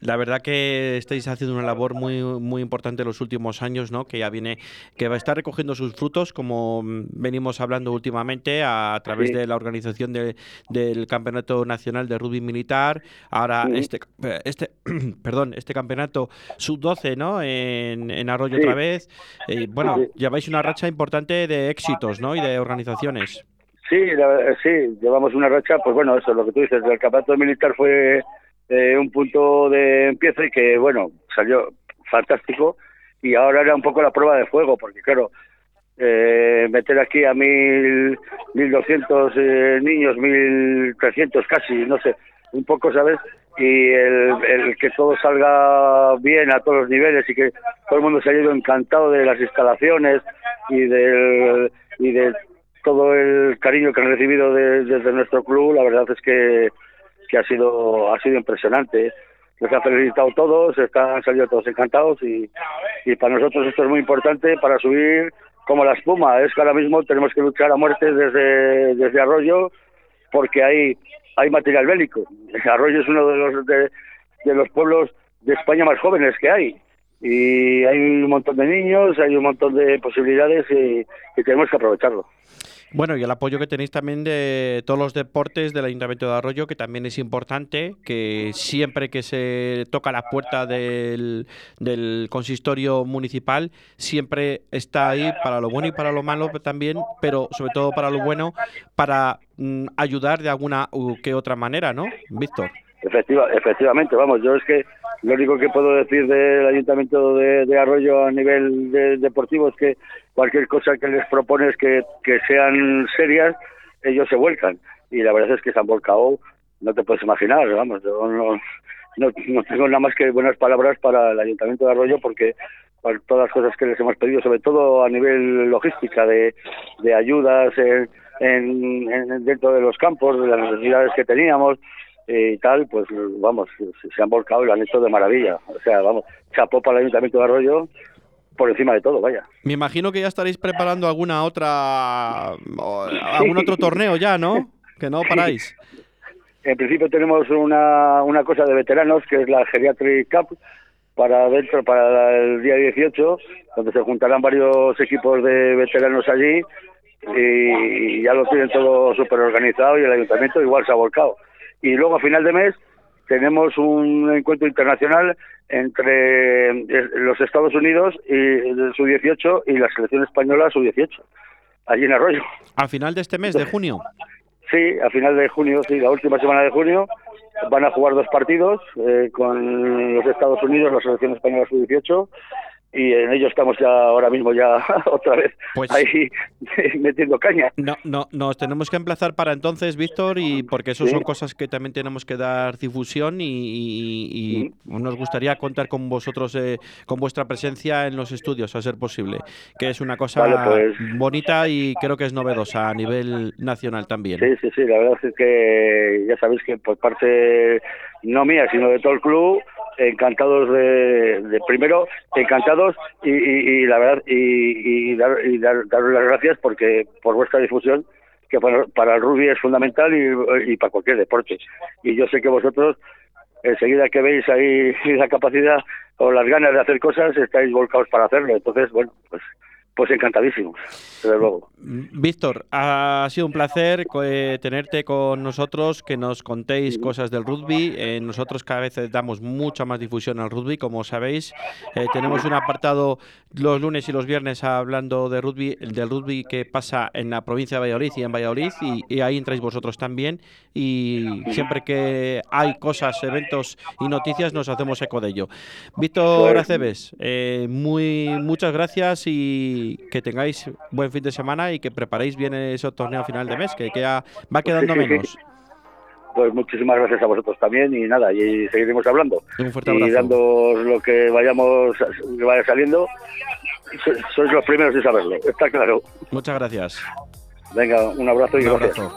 la verdad que estáis haciendo una labor muy muy importante en los últimos años, ¿no? Que ya viene, que va a estar recogiendo sus frutos, como venimos hablando últimamente a, través de la organización del Campeonato Nacional de Rugby Militar. Ahora este este perdón este campeonato sub 12, ¿no? En, en Arroyo otra vez. Eh, bueno, lleváis una racha importante de éxitos, ¿no? Y de organizaciones. Sí, sí, llevamos una racha, pues bueno, eso, lo que tú dices, el campeonato militar fue eh, un punto de empiece que, bueno, salió fantástico y ahora era un poco la prueba de fuego, porque claro, eh, meter aquí a mil, mil doscientos eh, niños, mil trescientos casi, no sé, un poco, ¿sabes? Y el, el, que todo salga bien a todos los niveles y que todo el mundo se haya ido encantado de las instalaciones y del y de todo el cariño que han recibido desde nuestro club, la verdad es que que ha sido ha sido impresionante. Nos han felicitado todos, están salido todos encantados y, y para nosotros esto es muy importante para subir como la espuma. Es que ahora mismo tenemos que luchar a muerte desde, desde Arroyo porque hay, hay material bélico. Arroyo es uno de los, de, de los pueblos de España más jóvenes que hay y hay un montón de niños, hay un montón de posibilidades y, y tenemos que aprovecharlo. Bueno, y el apoyo que tenéis también de todos los deportes del Ayuntamiento de Arroyo, que también es importante, que siempre que se toca la puerta del, del consistorio municipal, siempre está ahí para lo bueno y para lo malo también, pero sobre todo para lo bueno, para mm, ayudar de alguna u que otra manera, ¿no, Víctor? Efectiva, efectivamente, vamos, yo es que lo único que puedo decir del Ayuntamiento de, Arroyo a nivel deportivo es que cualquier cosa que les propones que, que sean serias, ellos se vuelcan. Y la verdad es que se han volcado, no te puedes imaginar, vamos, yo no, no, tengo nada más que buenas palabras para el Ayuntamiento de Arroyo porque por todas las cosas que les hemos pedido, sobre todo a nivel logística, de, de ayudas, en, dentro de los campos, de las necesidades que teníamos y tal, pues vamos, se han volcado y lo han hecho de maravilla. O sea, vamos, chapó para el Ayuntamiento de Arroyo por encima de todo, vaya. Me imagino que ya estaréis preparando alguna otra, algún otro torneo ya, ¿no? Que no paráis. En principio tenemos una, una cosa de veteranos que es la Geriatric Cup para dentro para el día 18, donde se juntarán varios equipos de veteranos allí y ya lo tienen todo súper organizado y el ayuntamiento igual se ha volcado. Y luego a final de mes tenemos un encuentro internacional entre eh, los Estados Unidos y el sub-18 y la selección española sub-18, allí en Arroyo. ¿A final de este mes, de junio? Sí, a final de junio, sí, la última semana de junio van a jugar dos partidos eh, con los Estados Unidos, la selección española sub-18 y en ello estamos ya ahora mismo ya otra vez pues ahí metiendo caña. No, no, nos tenemos que emplazar para entonces, Víctor, y porque eso son cosas que también tenemos que dar difusión y, nos gustaría contar con vosotros, eh, con vuestra presencia en los estudios, a ser posible, que es una cosa pues bonita y creo que es novedosa a nivel nacional también. Sí, sí, sí, la verdad es que ya sabéis que por parte no mía, sino de todo el club, encantados de, primero encantados y, la verdad y, dar, y dar, daros las gracias porque por vuestra difusión que para, el rugby es fundamental y, para cualquier deporte. Y yo sé que vosotros enseguida que veis ahí la capacidad o las ganas de hacer cosas estáis volcados para hacerlo. Entonces bueno pues pues encantadísimo, desde luego. Víctor, ha sido un placer eh, tenerte con nosotros, que nos contéis cosas del rugby. Eh, nosotros cada vez damos mucha más difusión al rugby, como sabéis. Eh, tenemos un apartado los lunes y los viernes hablando de rugby, del rugby que pasa en la provincia de Valladolid y en Valladolid, y, ahí entráis vosotros también. Y siempre que hay cosas, eventos y noticias, nos hacemos eco de ello. Víctor pues Aceves, muy, muchas gracias y que tengáis buen fin de semana y que preparéis bien ese torneo final de mes, que queda, va quedando menos. Pues muchísimas gracias a vosotros también y nada, y seguiremos hablando. Un fuerte abrazo. Y dando lo que vayamos, que vaya saliendo, sois los primeros en saberlo, está claro. Muchas gracias. Venga, un abrazo y un gracias.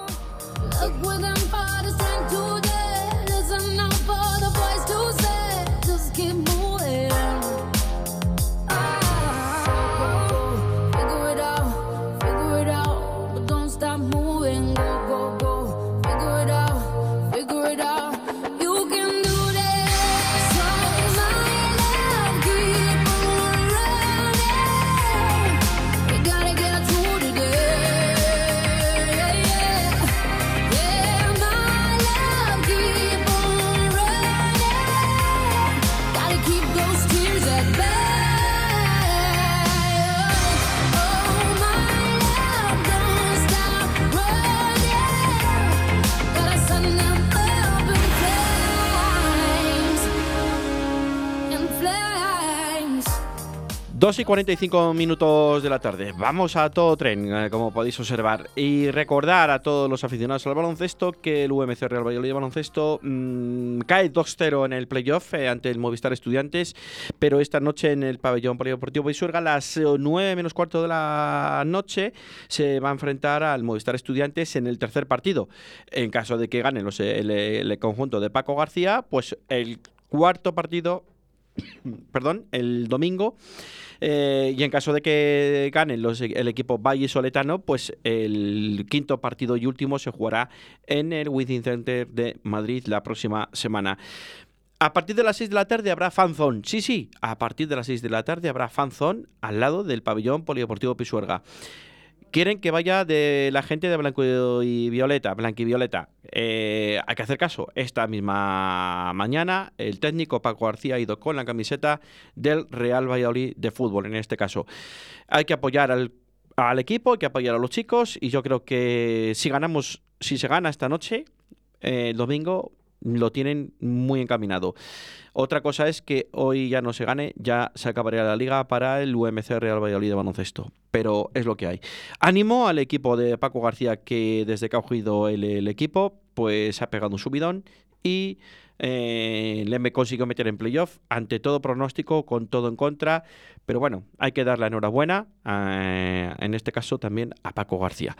Abrazo. Dos y 45 minutos de la tarde. Vamos a todo tren, eh, como podéis observar. Y recordar a todos los aficionados al baloncesto que el UMC Real Valladolid de Baloncesto mm, cae 2-0 en el playoff eh, ante el Movistar Estudiantes. Pero esta noche en el pabellón polideportivo Pisuerga, a las 9 eh, menos cuarto de la noche, se va a enfrentar al Movistar Estudiantes en el tercer partido. En caso de que gane el conjunto de Paco García, pues el cuarto partido perdón, el domingo. Eh, y en caso de que gane el equipo Valle Soletano, pues el quinto partido y último se jugará en el Within Center de Madrid la próxima semana. A partir de las 6 de la tarde habrá fanzone. Sí, sí, a partir de las 6 de la tarde habrá fanzone al lado del pabellón polideportivo Pisuerga. Quieren que vaya de la gente de Blanco y Violeta, Blanco y Violeta. Eh, hay que hacer caso. Esta misma mañana, el técnico Paco García ha ido con la camiseta del Real Valladolid de fútbol, en este caso. Hay que apoyar al, equipo, hay que apoyar a los chicos. Y yo creo que si ganamos, si se gana esta noche, eh, el domingo, lo tienen muy encaminado. Otra cosa es que hoy ya no se gane, ya se acabaría la liga para el UMC Real Valladolid de baloncesto. Pero es lo que hay. Ánimo al equipo de Paco García que desde que ha cogido el, equipo, pues ha pegado un subidón y eh, Leme consiguió meter en playoff ante todo pronóstico, con todo en contra. Pero bueno, hay que dar la enhorabuena, eh, en este caso también a Paco García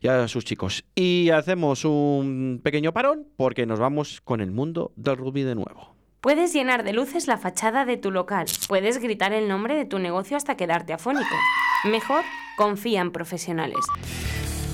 y a sus chicos. Y hacemos un pequeño parón porque nos vamos con el mundo del rugby de nuevo. Puedes llenar de luces la fachada de tu local. Puedes gritar el nombre de tu negocio hasta quedarte afónico. Mejor, confía en profesionales.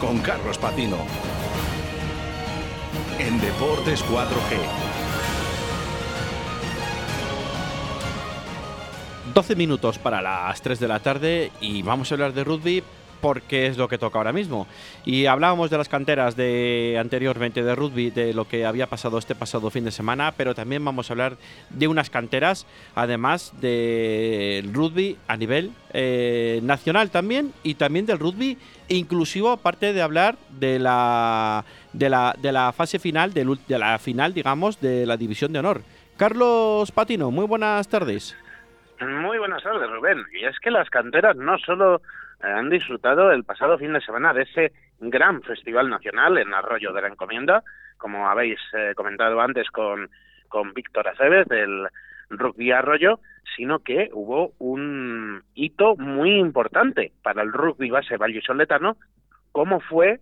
con Carlos Patino. En Deportes 4G. 12 minutos para las 3 de la tarde y vamos a hablar de rugby porque es lo que toca ahora mismo. Y hablábamos de las canteras de anteriormente de rugby, de lo que había pasado este pasado fin de semana, pero también vamos a hablar de unas canteras, además del rugby a nivel eh, nacional también y también del rugby inclusivo, aparte de hablar de la de la, de la fase final, de, la final, digamos, de la división de honor. Carlos Patino, muy buenas tardes. Muy buenas tardes, Rubén. Y es que las canteras no solo han disfrutado el pasado fin de semana de ese gran festival nacional en Arroyo de la Encomienda, como habéis eh, comentado antes con, con Víctor Aceves del Rugby Arroyo, sino que hubo un hito muy importante para el rugby base vallisoletano, como fue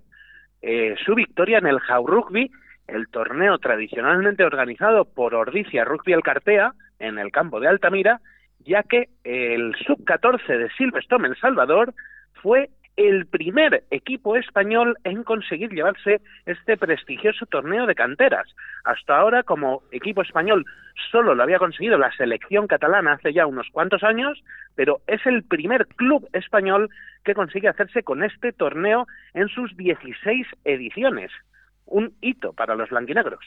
eh, su victoria en el Jau Rugby, el torneo tradicionalmente organizado por Ordicia Rugby Alcartea en el campo de Altamira, ya que el sub-14 de Silverstone, El Salvador, fue el primer equipo español en conseguir llevarse este prestigioso torneo de canteras. Hasta ahora, como equipo español, solo lo había conseguido la selección catalana hace ya unos cuantos años, pero es el primer club español que consigue hacerse con este torneo en sus 16 ediciones. Un hito para los blanquinegros.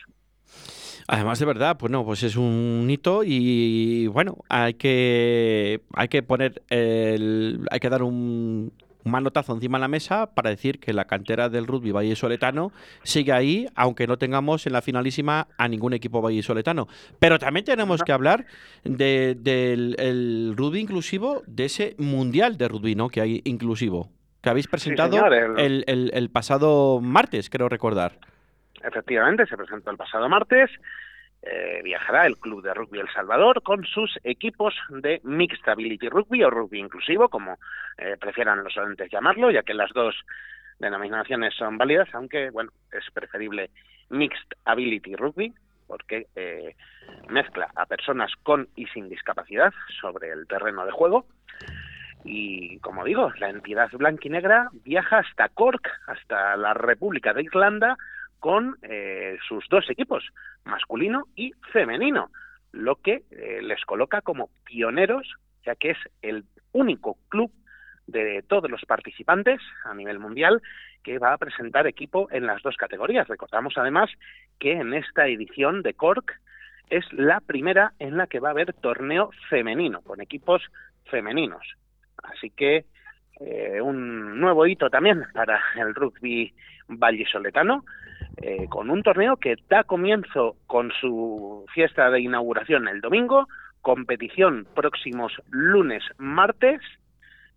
Además de verdad, pues no, pues es un hito y bueno, hay que hay que poner el, hay que dar un, manotazo encima de la mesa para decir que la cantera del rugby Valle Soletano sigue ahí, aunque no tengamos en la finalísima a ningún equipo Valle Soletano. Pero también tenemos que hablar del rugby inclusivo, de ese mundial de rugby, ¿no? Que hay inclusivo, que habéis presentado el... el pasado martes, creo recordar. Efectivamente, se presentó el pasado martes. Eh, viajará el Club de Rugby El Salvador con sus equipos de Mixed Ability Rugby o Rugby Inclusivo, como eh, prefieran los oyentes llamarlo, ya que las dos denominaciones son válidas, aunque bueno, es preferible Mixed Ability Rugby porque eh, mezcla a personas con y sin discapacidad sobre el terreno de juego. Y como digo, la entidad blanquinegra viaja hasta Cork, hasta la República de Irlanda, con eh, sus dos equipos, masculino y femenino, lo que eh, les coloca como pioneros, ya que es el único club de todos los participantes a nivel mundial que va a presentar equipo en las dos categorías. Recordamos además que en esta edición de Cork es la primera en la que va a haber torneo femenino, con equipos femeninos. Así que eh, un nuevo hito también para el rugby vallisoletano, eh, con un torneo que da comienzo con su fiesta de inauguración el domingo, competición próximos lunes, martes.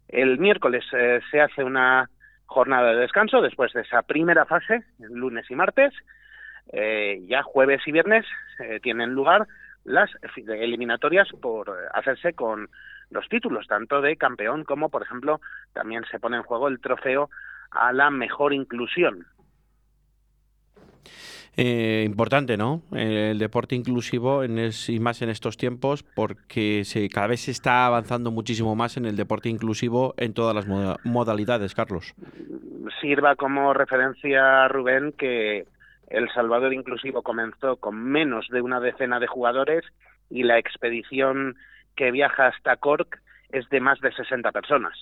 El miércoles eh, se hace una jornada de descanso después de esa primera fase, lunes y martes. Eh, ya jueves y viernes tienen lugar las eliminatorias por hacerse con los títulos, tanto de campeón como, por ejemplo, también se pone en juego el trofeo a la mejor inclusión. Eh, importante, ¿no? el deporte inclusivo en y más en estos tiempos porque se, cada vez se está avanzando muchísimo más en el deporte inclusivo en todas las modalidades, Carlos. Sirva como referencia, Rubén, que El Salvador Inclusivo comenzó con menos de una decena de jugadores y la expedición que viaja hasta Cork es de más de 60 personas.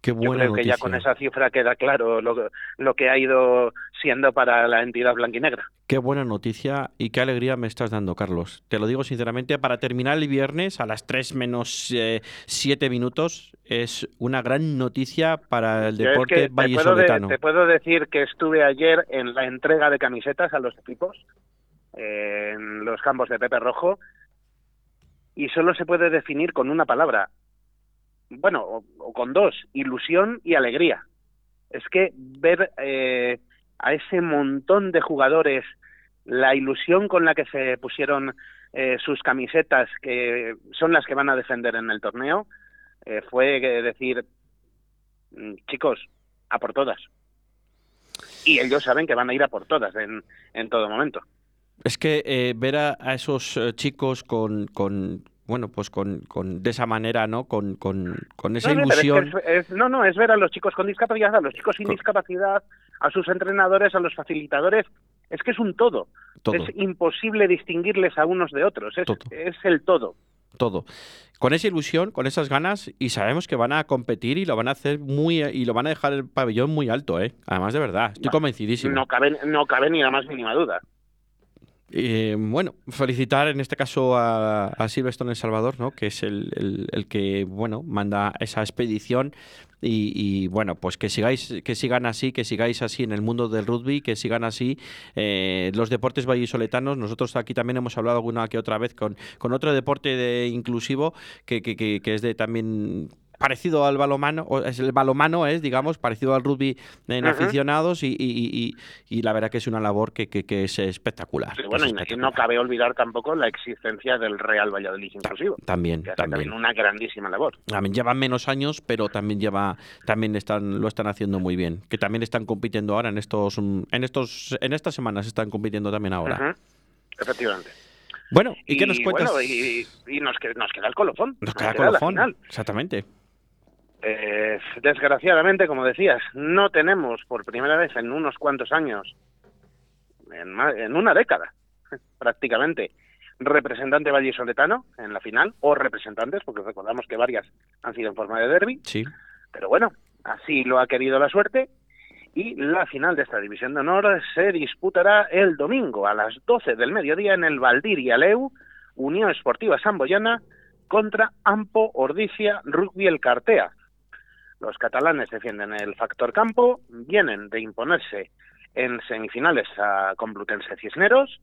Qué Yo buena creo que ya con esa cifra queda claro lo, lo que ha ido siendo para la entidad blanquinegra. Qué buena noticia y qué alegría me estás dando, Carlos. Te lo digo sinceramente, para terminar el viernes a las 3 menos 7 minutos es una gran noticia para el Yo es deporte que te puedo, de- vallisoletano. te puedo decir que estuve ayer en la entrega de camisetas a los equipos eh, en los campos de Pepe Rojo y solo se puede definir con una palabra, bueno, o, con dos, ilusión y alegría. Es que ver eh, a ese montón de jugadores, la ilusión con la que se pusieron eh, sus camisetas, que son las que van a defender en el torneo, eh, fue decir, mm, chicos, a por todas. Y ellos saben que van a ir a por todas en, en todo momento. Es que eh, ver a, a esos chicos con, con bueno, pues con, con de esa manera, ¿no? Con, con, con esa No, no, pero es que ilusión. es- es- no, no, es ver a los chicos con discapacidad, a los chicos sin discapacidad, a sus entrenadores, a los facilitadores. Es que es un todo. Todo. Es imposible distinguirles a unos de otros. Es, Todo. es el todo. todo. Con esa ilusión, con esas ganas, y sabemos que van a competir y lo van a hacer muy y lo van a dejar el pabellón muy alto, ¿eh? Además de verdad, estoy No, convencidísimo. No cabe, no cabe ni la más mínima duda. Eh, bueno, felicitar en este caso a, a Silverstone El Salvador, ¿no? que es el, el- que bueno manda esa expedición y, y, bueno pues que sigáis que sigan así, que sigáis así en el mundo del rugby, que sigan así eh, los deportes vallisoletanos. Nosotros aquí también hemos hablado alguna que otra vez con, con otro deporte de inclusivo que, que, que- que es de también parecido al balomano, o es el balomano es, digamos, parecido al rugby en aficionados y, y- y- y- y la verdad que es una labor que, que- que es espectacular. Que bueno, es y y espectacular. no cabe olvidar tampoco la existencia del Real Valladolid inclusivo. También, que hace también. también una grandísima labor. También llevan menos años, pero también lleva, también están, lo están haciendo muy bien. Que también están compitiendo ahora en estos, en estos, en estas semanas están compitiendo también ahora. Ujú, Efectivamente. Bueno, ¿y, qué nos cuentas? bueno, y, y nos, nos queda el colofón. nos queda la colofón. Exactamente. Eh, desgraciadamente, como decías, no tenemos por primera vez en unos cuantos años, en, una década prácticamente, representante vallisoletano en la final, o representantes, porque recordamos que varias han sido en forma de derby, Sí. pero bueno, así lo ha querido la suerte. Y la final de esta división de honor se disputará el domingo a las 12 del mediodía en el Valdir Aleu, Unión Esportiva Samboyana contra Ampo Ordicia Rugby El Cartea. Los catalanes defienden el factor campo, vienen de imponerse en semifinales a Complutense Cisneros,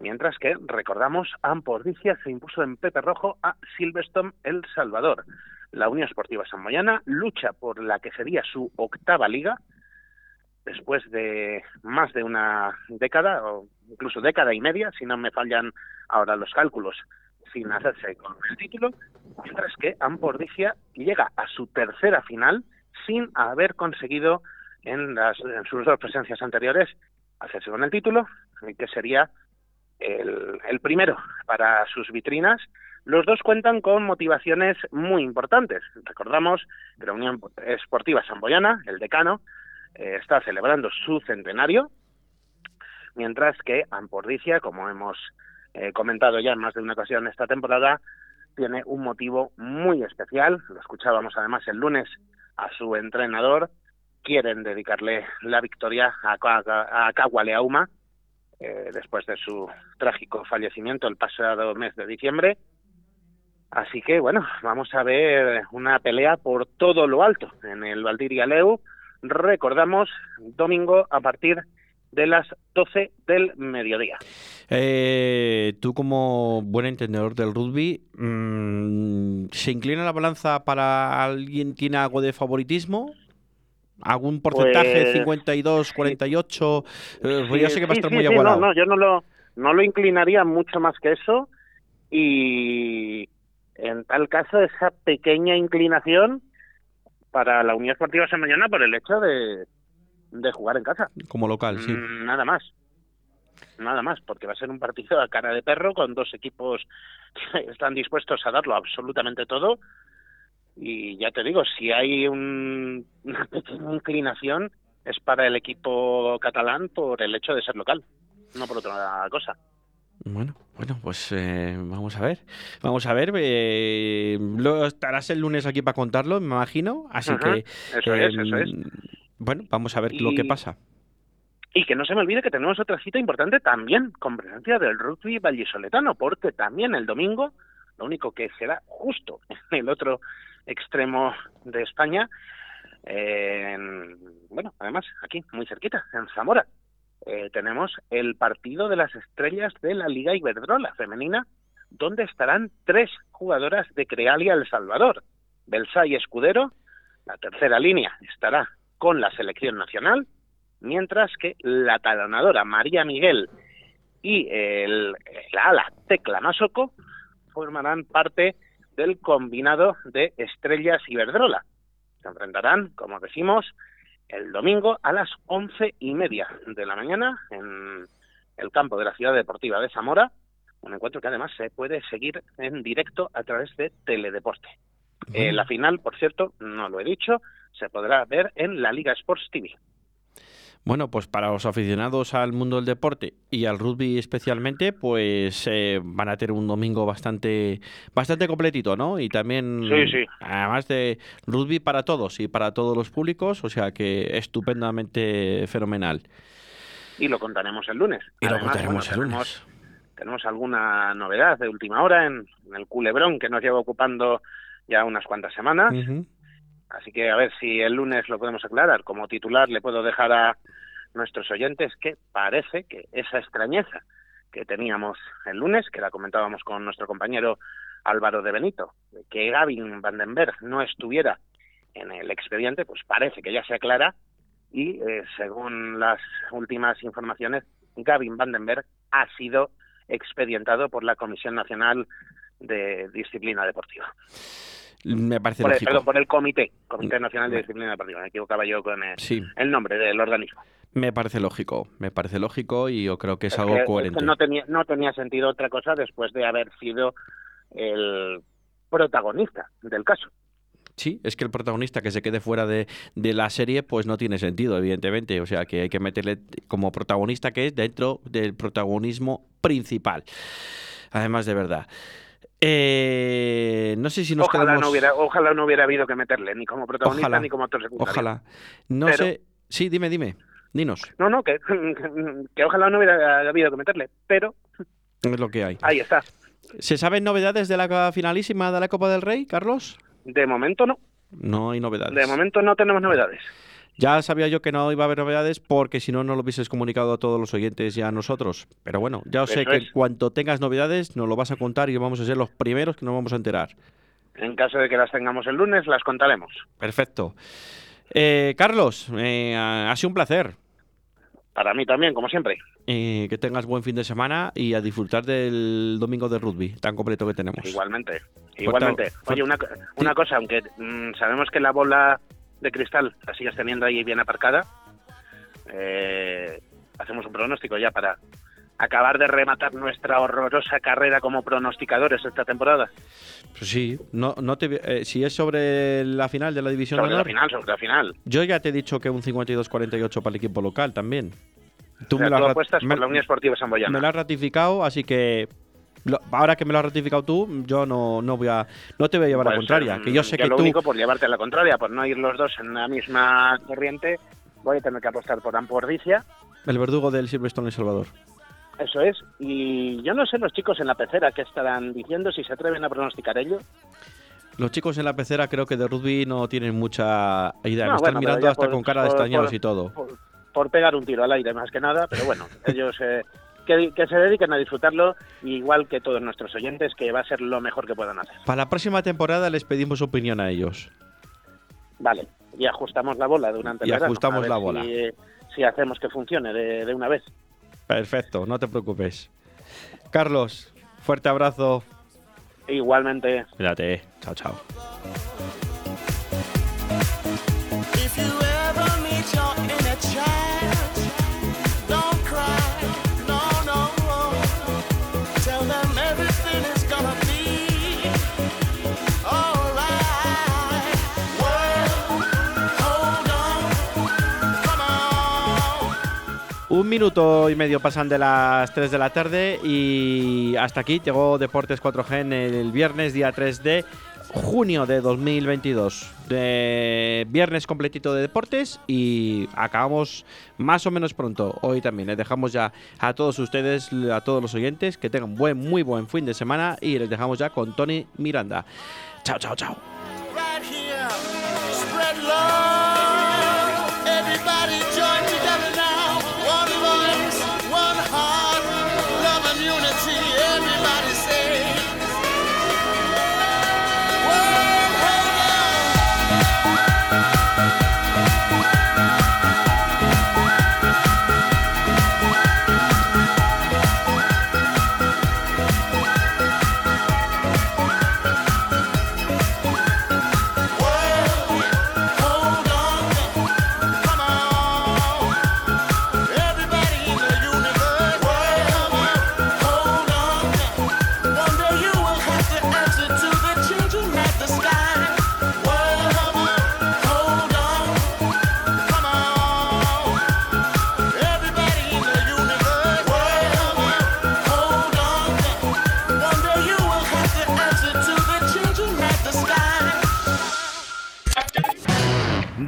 mientras que, recordamos, Ampo Ordicia se impuso en Pepe Rojo a Silverstone El Salvador. La Unión Esportiva Samboyana lucha por la que sería su octava liga, después de más de una década, o incluso década y media, si no me fallan ahora los cálculos, sin hacerse con el título, mientras que Ampordicia llega a su tercera final sin haber conseguido en, las, en sus dos presencias anteriores hacerse con el título, que sería el, el primero para sus vitrinas. Los dos cuentan con motivaciones muy importantes. Recordamos que la Unión Esportiva Samboyana, el decano, eh, está celebrando su centenario, mientras que Ampordicia, como hemos eh, comentado ya en más de una ocasión esta temporada, tiene un motivo muy especial. Lo escuchábamos además el lunes a su entrenador. Quieren dedicarle la victoria a Kawaleauma eh, después de su trágico fallecimiento el pasado mes de diciembre. Así que bueno, vamos a ver una pelea por todo lo alto en el Valdiria Leu. Recordamos, domingo a partir de las 12 del mediodía. Eh, tú como buen entendedor del rugby, mm, ¿se inclina la balanza para alguien tiene algo de favoritismo? ¿Algún porcentaje? Pues, 52, 48? Eh, pues Sí, ya sé que va a sí, estar sí, muy sí, igualado. no, no, yo no lo, no lo inclinaría mucho más que eso y en tal caso esa pequeña inclinación para la Unión Esportiva Mañana por el hecho de, de jugar en casa. Como local, sí. Mm, Nada más. Nada más, porque va a ser un partido a cara de perro con dos equipos que están dispuestos a darlo absolutamente todo. Y ya te digo, si hay un- una pequeña inclinación es para el equipo catalán por el hecho de ser local, no por otra cosa. Bueno, bueno, pues eh, vamos a ver. Vamos a ver. Eh, lo estarás el lunes aquí para contarlo, me imagino. Así Ajá, que. eso es, eso es. Bueno, vamos a ver lo que pasa. Y que no se me olvide que tenemos otra cita importante también, con presencia del rugby vallisoletano, porque también el domingo, lo único que será justo en el otro extremo de España, en- bueno, además aquí, muy cerquita, en Zamora, eh, tenemos el partido de las estrellas de la Liga Iberdrola femenina, donde estarán tres jugadoras de Crealia El Salvador, Belsa y Escudero, la tercera línea estará con la selección nacional, mientras que la talonadora María Miguel y el, la ala Tecla Masoco formarán parte del combinado de Estrellas Iberdrola. Se enfrentarán, como decimos, el domingo a las once y media de la mañana en el campo de la Ciudad Deportiva de Zamora, un encuentro que además se puede seguir en directo a través de Teledeporte. Eh, la final, por cierto, no lo he dicho, se podrá ver en la Liga Sports TV. Bueno, pues para los aficionados al mundo del deporte y al rugby especialmente, pues eh, van a tener un domingo bastante bastante completito, ¿no? Y también, Sí, sí. además de rugby para todos y para todos los públicos, o sea que estupendamente fenomenal. Y lo contaremos el lunes. Y lo contaremos bueno, el tenemos- lunes. tenemos alguna novedad de última hora en, en el culebrón que nos lleva ocupando ya unas cuantas semanas. Ujú. Así que a ver si el lunes lo podemos aclarar. Como titular le puedo dejar a nuestros oyentes que parece que esa extrañeza que teníamos el lunes, que la comentábamos con nuestro compañero Álvaro de Benito, que Gavin Vandenberg no estuviera en el expediente, pues parece que ya se aclara y eh, según las últimas informaciones, Gavin Vandenberg ha sido expedientado por la Comisión Nacional de Disciplina Deportiva. Me parece Por el, lógico. perdón, por el Comité, Comité Nacional de Disciplina Deportiva. Me equivocaba yo con el, Sí, el nombre del organismo. me parece lógico. Me parece lógico y yo creo que es, Es algo que- es que coherente. no, tenía, no tenía sentido otra cosa después de haber sido el protagonista del caso. Sí, es que el protagonista que se quede fuera de, de la serie, pues no tiene sentido, evidentemente. O sea, que hay que meterle como protagonista que es dentro del protagonismo principal. Además, de verdad. Eh, no sé si nos Ojalá quedamos... no, hubiera, ojalá no hubiera habido que meterle ni como protagonista Ojalá. ni como actor secundario. Ojalá. No Pero- sé... Sí, dime, dime. Dinos. No, no, que, que ojalá no hubiera habido que meterle, pero Es lo que hay. ahí está. ¿Se saben novedades de la finalísima de la Copa del Rey, Carlos? De momento no, No hay novedades. de momento no tenemos novedades. Ya sabía yo que no iba a haber novedades porque si no, no lo hubieses comunicado a todos los oyentes y a nosotros. Pero bueno, ya os sé que en cuanto tengas novedades nos lo vas a contar y vamos a ser los primeros que nos vamos a enterar. En caso de que las tengamos el lunes, las contaremos. Perfecto. Eh, Carlos, eh, ha sido un placer. Para mí también, como siempre. Eh, que tengas buen fin de semana y a disfrutar del domingo de rugby tan completo que tenemos. Igualmente, igualmente. fuerte- Oye, una cosa, aunque mm, sabemos que la bola de cristal la sigues teniendo ahí bien aparcada, eh, hacemos un pronóstico ya para acabar de rematar nuestra horrorosa carrera como pronosticadores esta temporada. Pues sí, no, no te, eh, si es sobre la final de la división Sobre de la final, sobre la final. yo ya te he dicho que un 52-48 para el equipo local también. Tú O sea, me lo has me- por la Unión Esportiva Samboyana. me lo has ratificado, así que lo- ahora que me lo has ratificado tú, yo no, no voy a no te voy a llevar a la Pues, contraria, mm, que yo sé ya que lo tú único por llevarte a la contraria, por no ir los dos en la misma corriente, voy a tener que apostar por Ampordicia. el verdugo del Silverstone El Salvador. Eso es. Y yo no sé los chicos en la pecera qué estarán diciendo, si se atreven a pronosticar ello. Los chicos en la pecera creo que de rugby no tienen mucha idea, No, me están bueno, mirando hasta por- con cara de extrañados y todo. Por, por pegar un tiro al aire más que nada, pero bueno, ellos eh, que, que se dediquen a disfrutarlo, igual que todos nuestros oyentes, que va a ser lo mejor que puedan hacer. Para la próxima temporada les pedimos opinión a ellos. Vale, y ajustamos la bola durante el Y ajustamos la bola. Si, si hacemos que funcione de, de una vez. Perfecto, no te preocupes. Carlos, fuerte abrazo. Igualmente, Cuídate. Chao, chao. Un minuto y medio pasan de las 3 de la tarde y hasta aquí llegó Deportes 4G en el viernes, día 3 de junio de 2022. De viernes completito de deportes y acabamos más o menos pronto. Hoy también les dejamos ya a todos ustedes, a todos los oyentes, que tengan buen, muy buen fin de semana y les dejamos ya con Tony Miranda. Chao, chao, chao.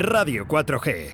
Radio 4G.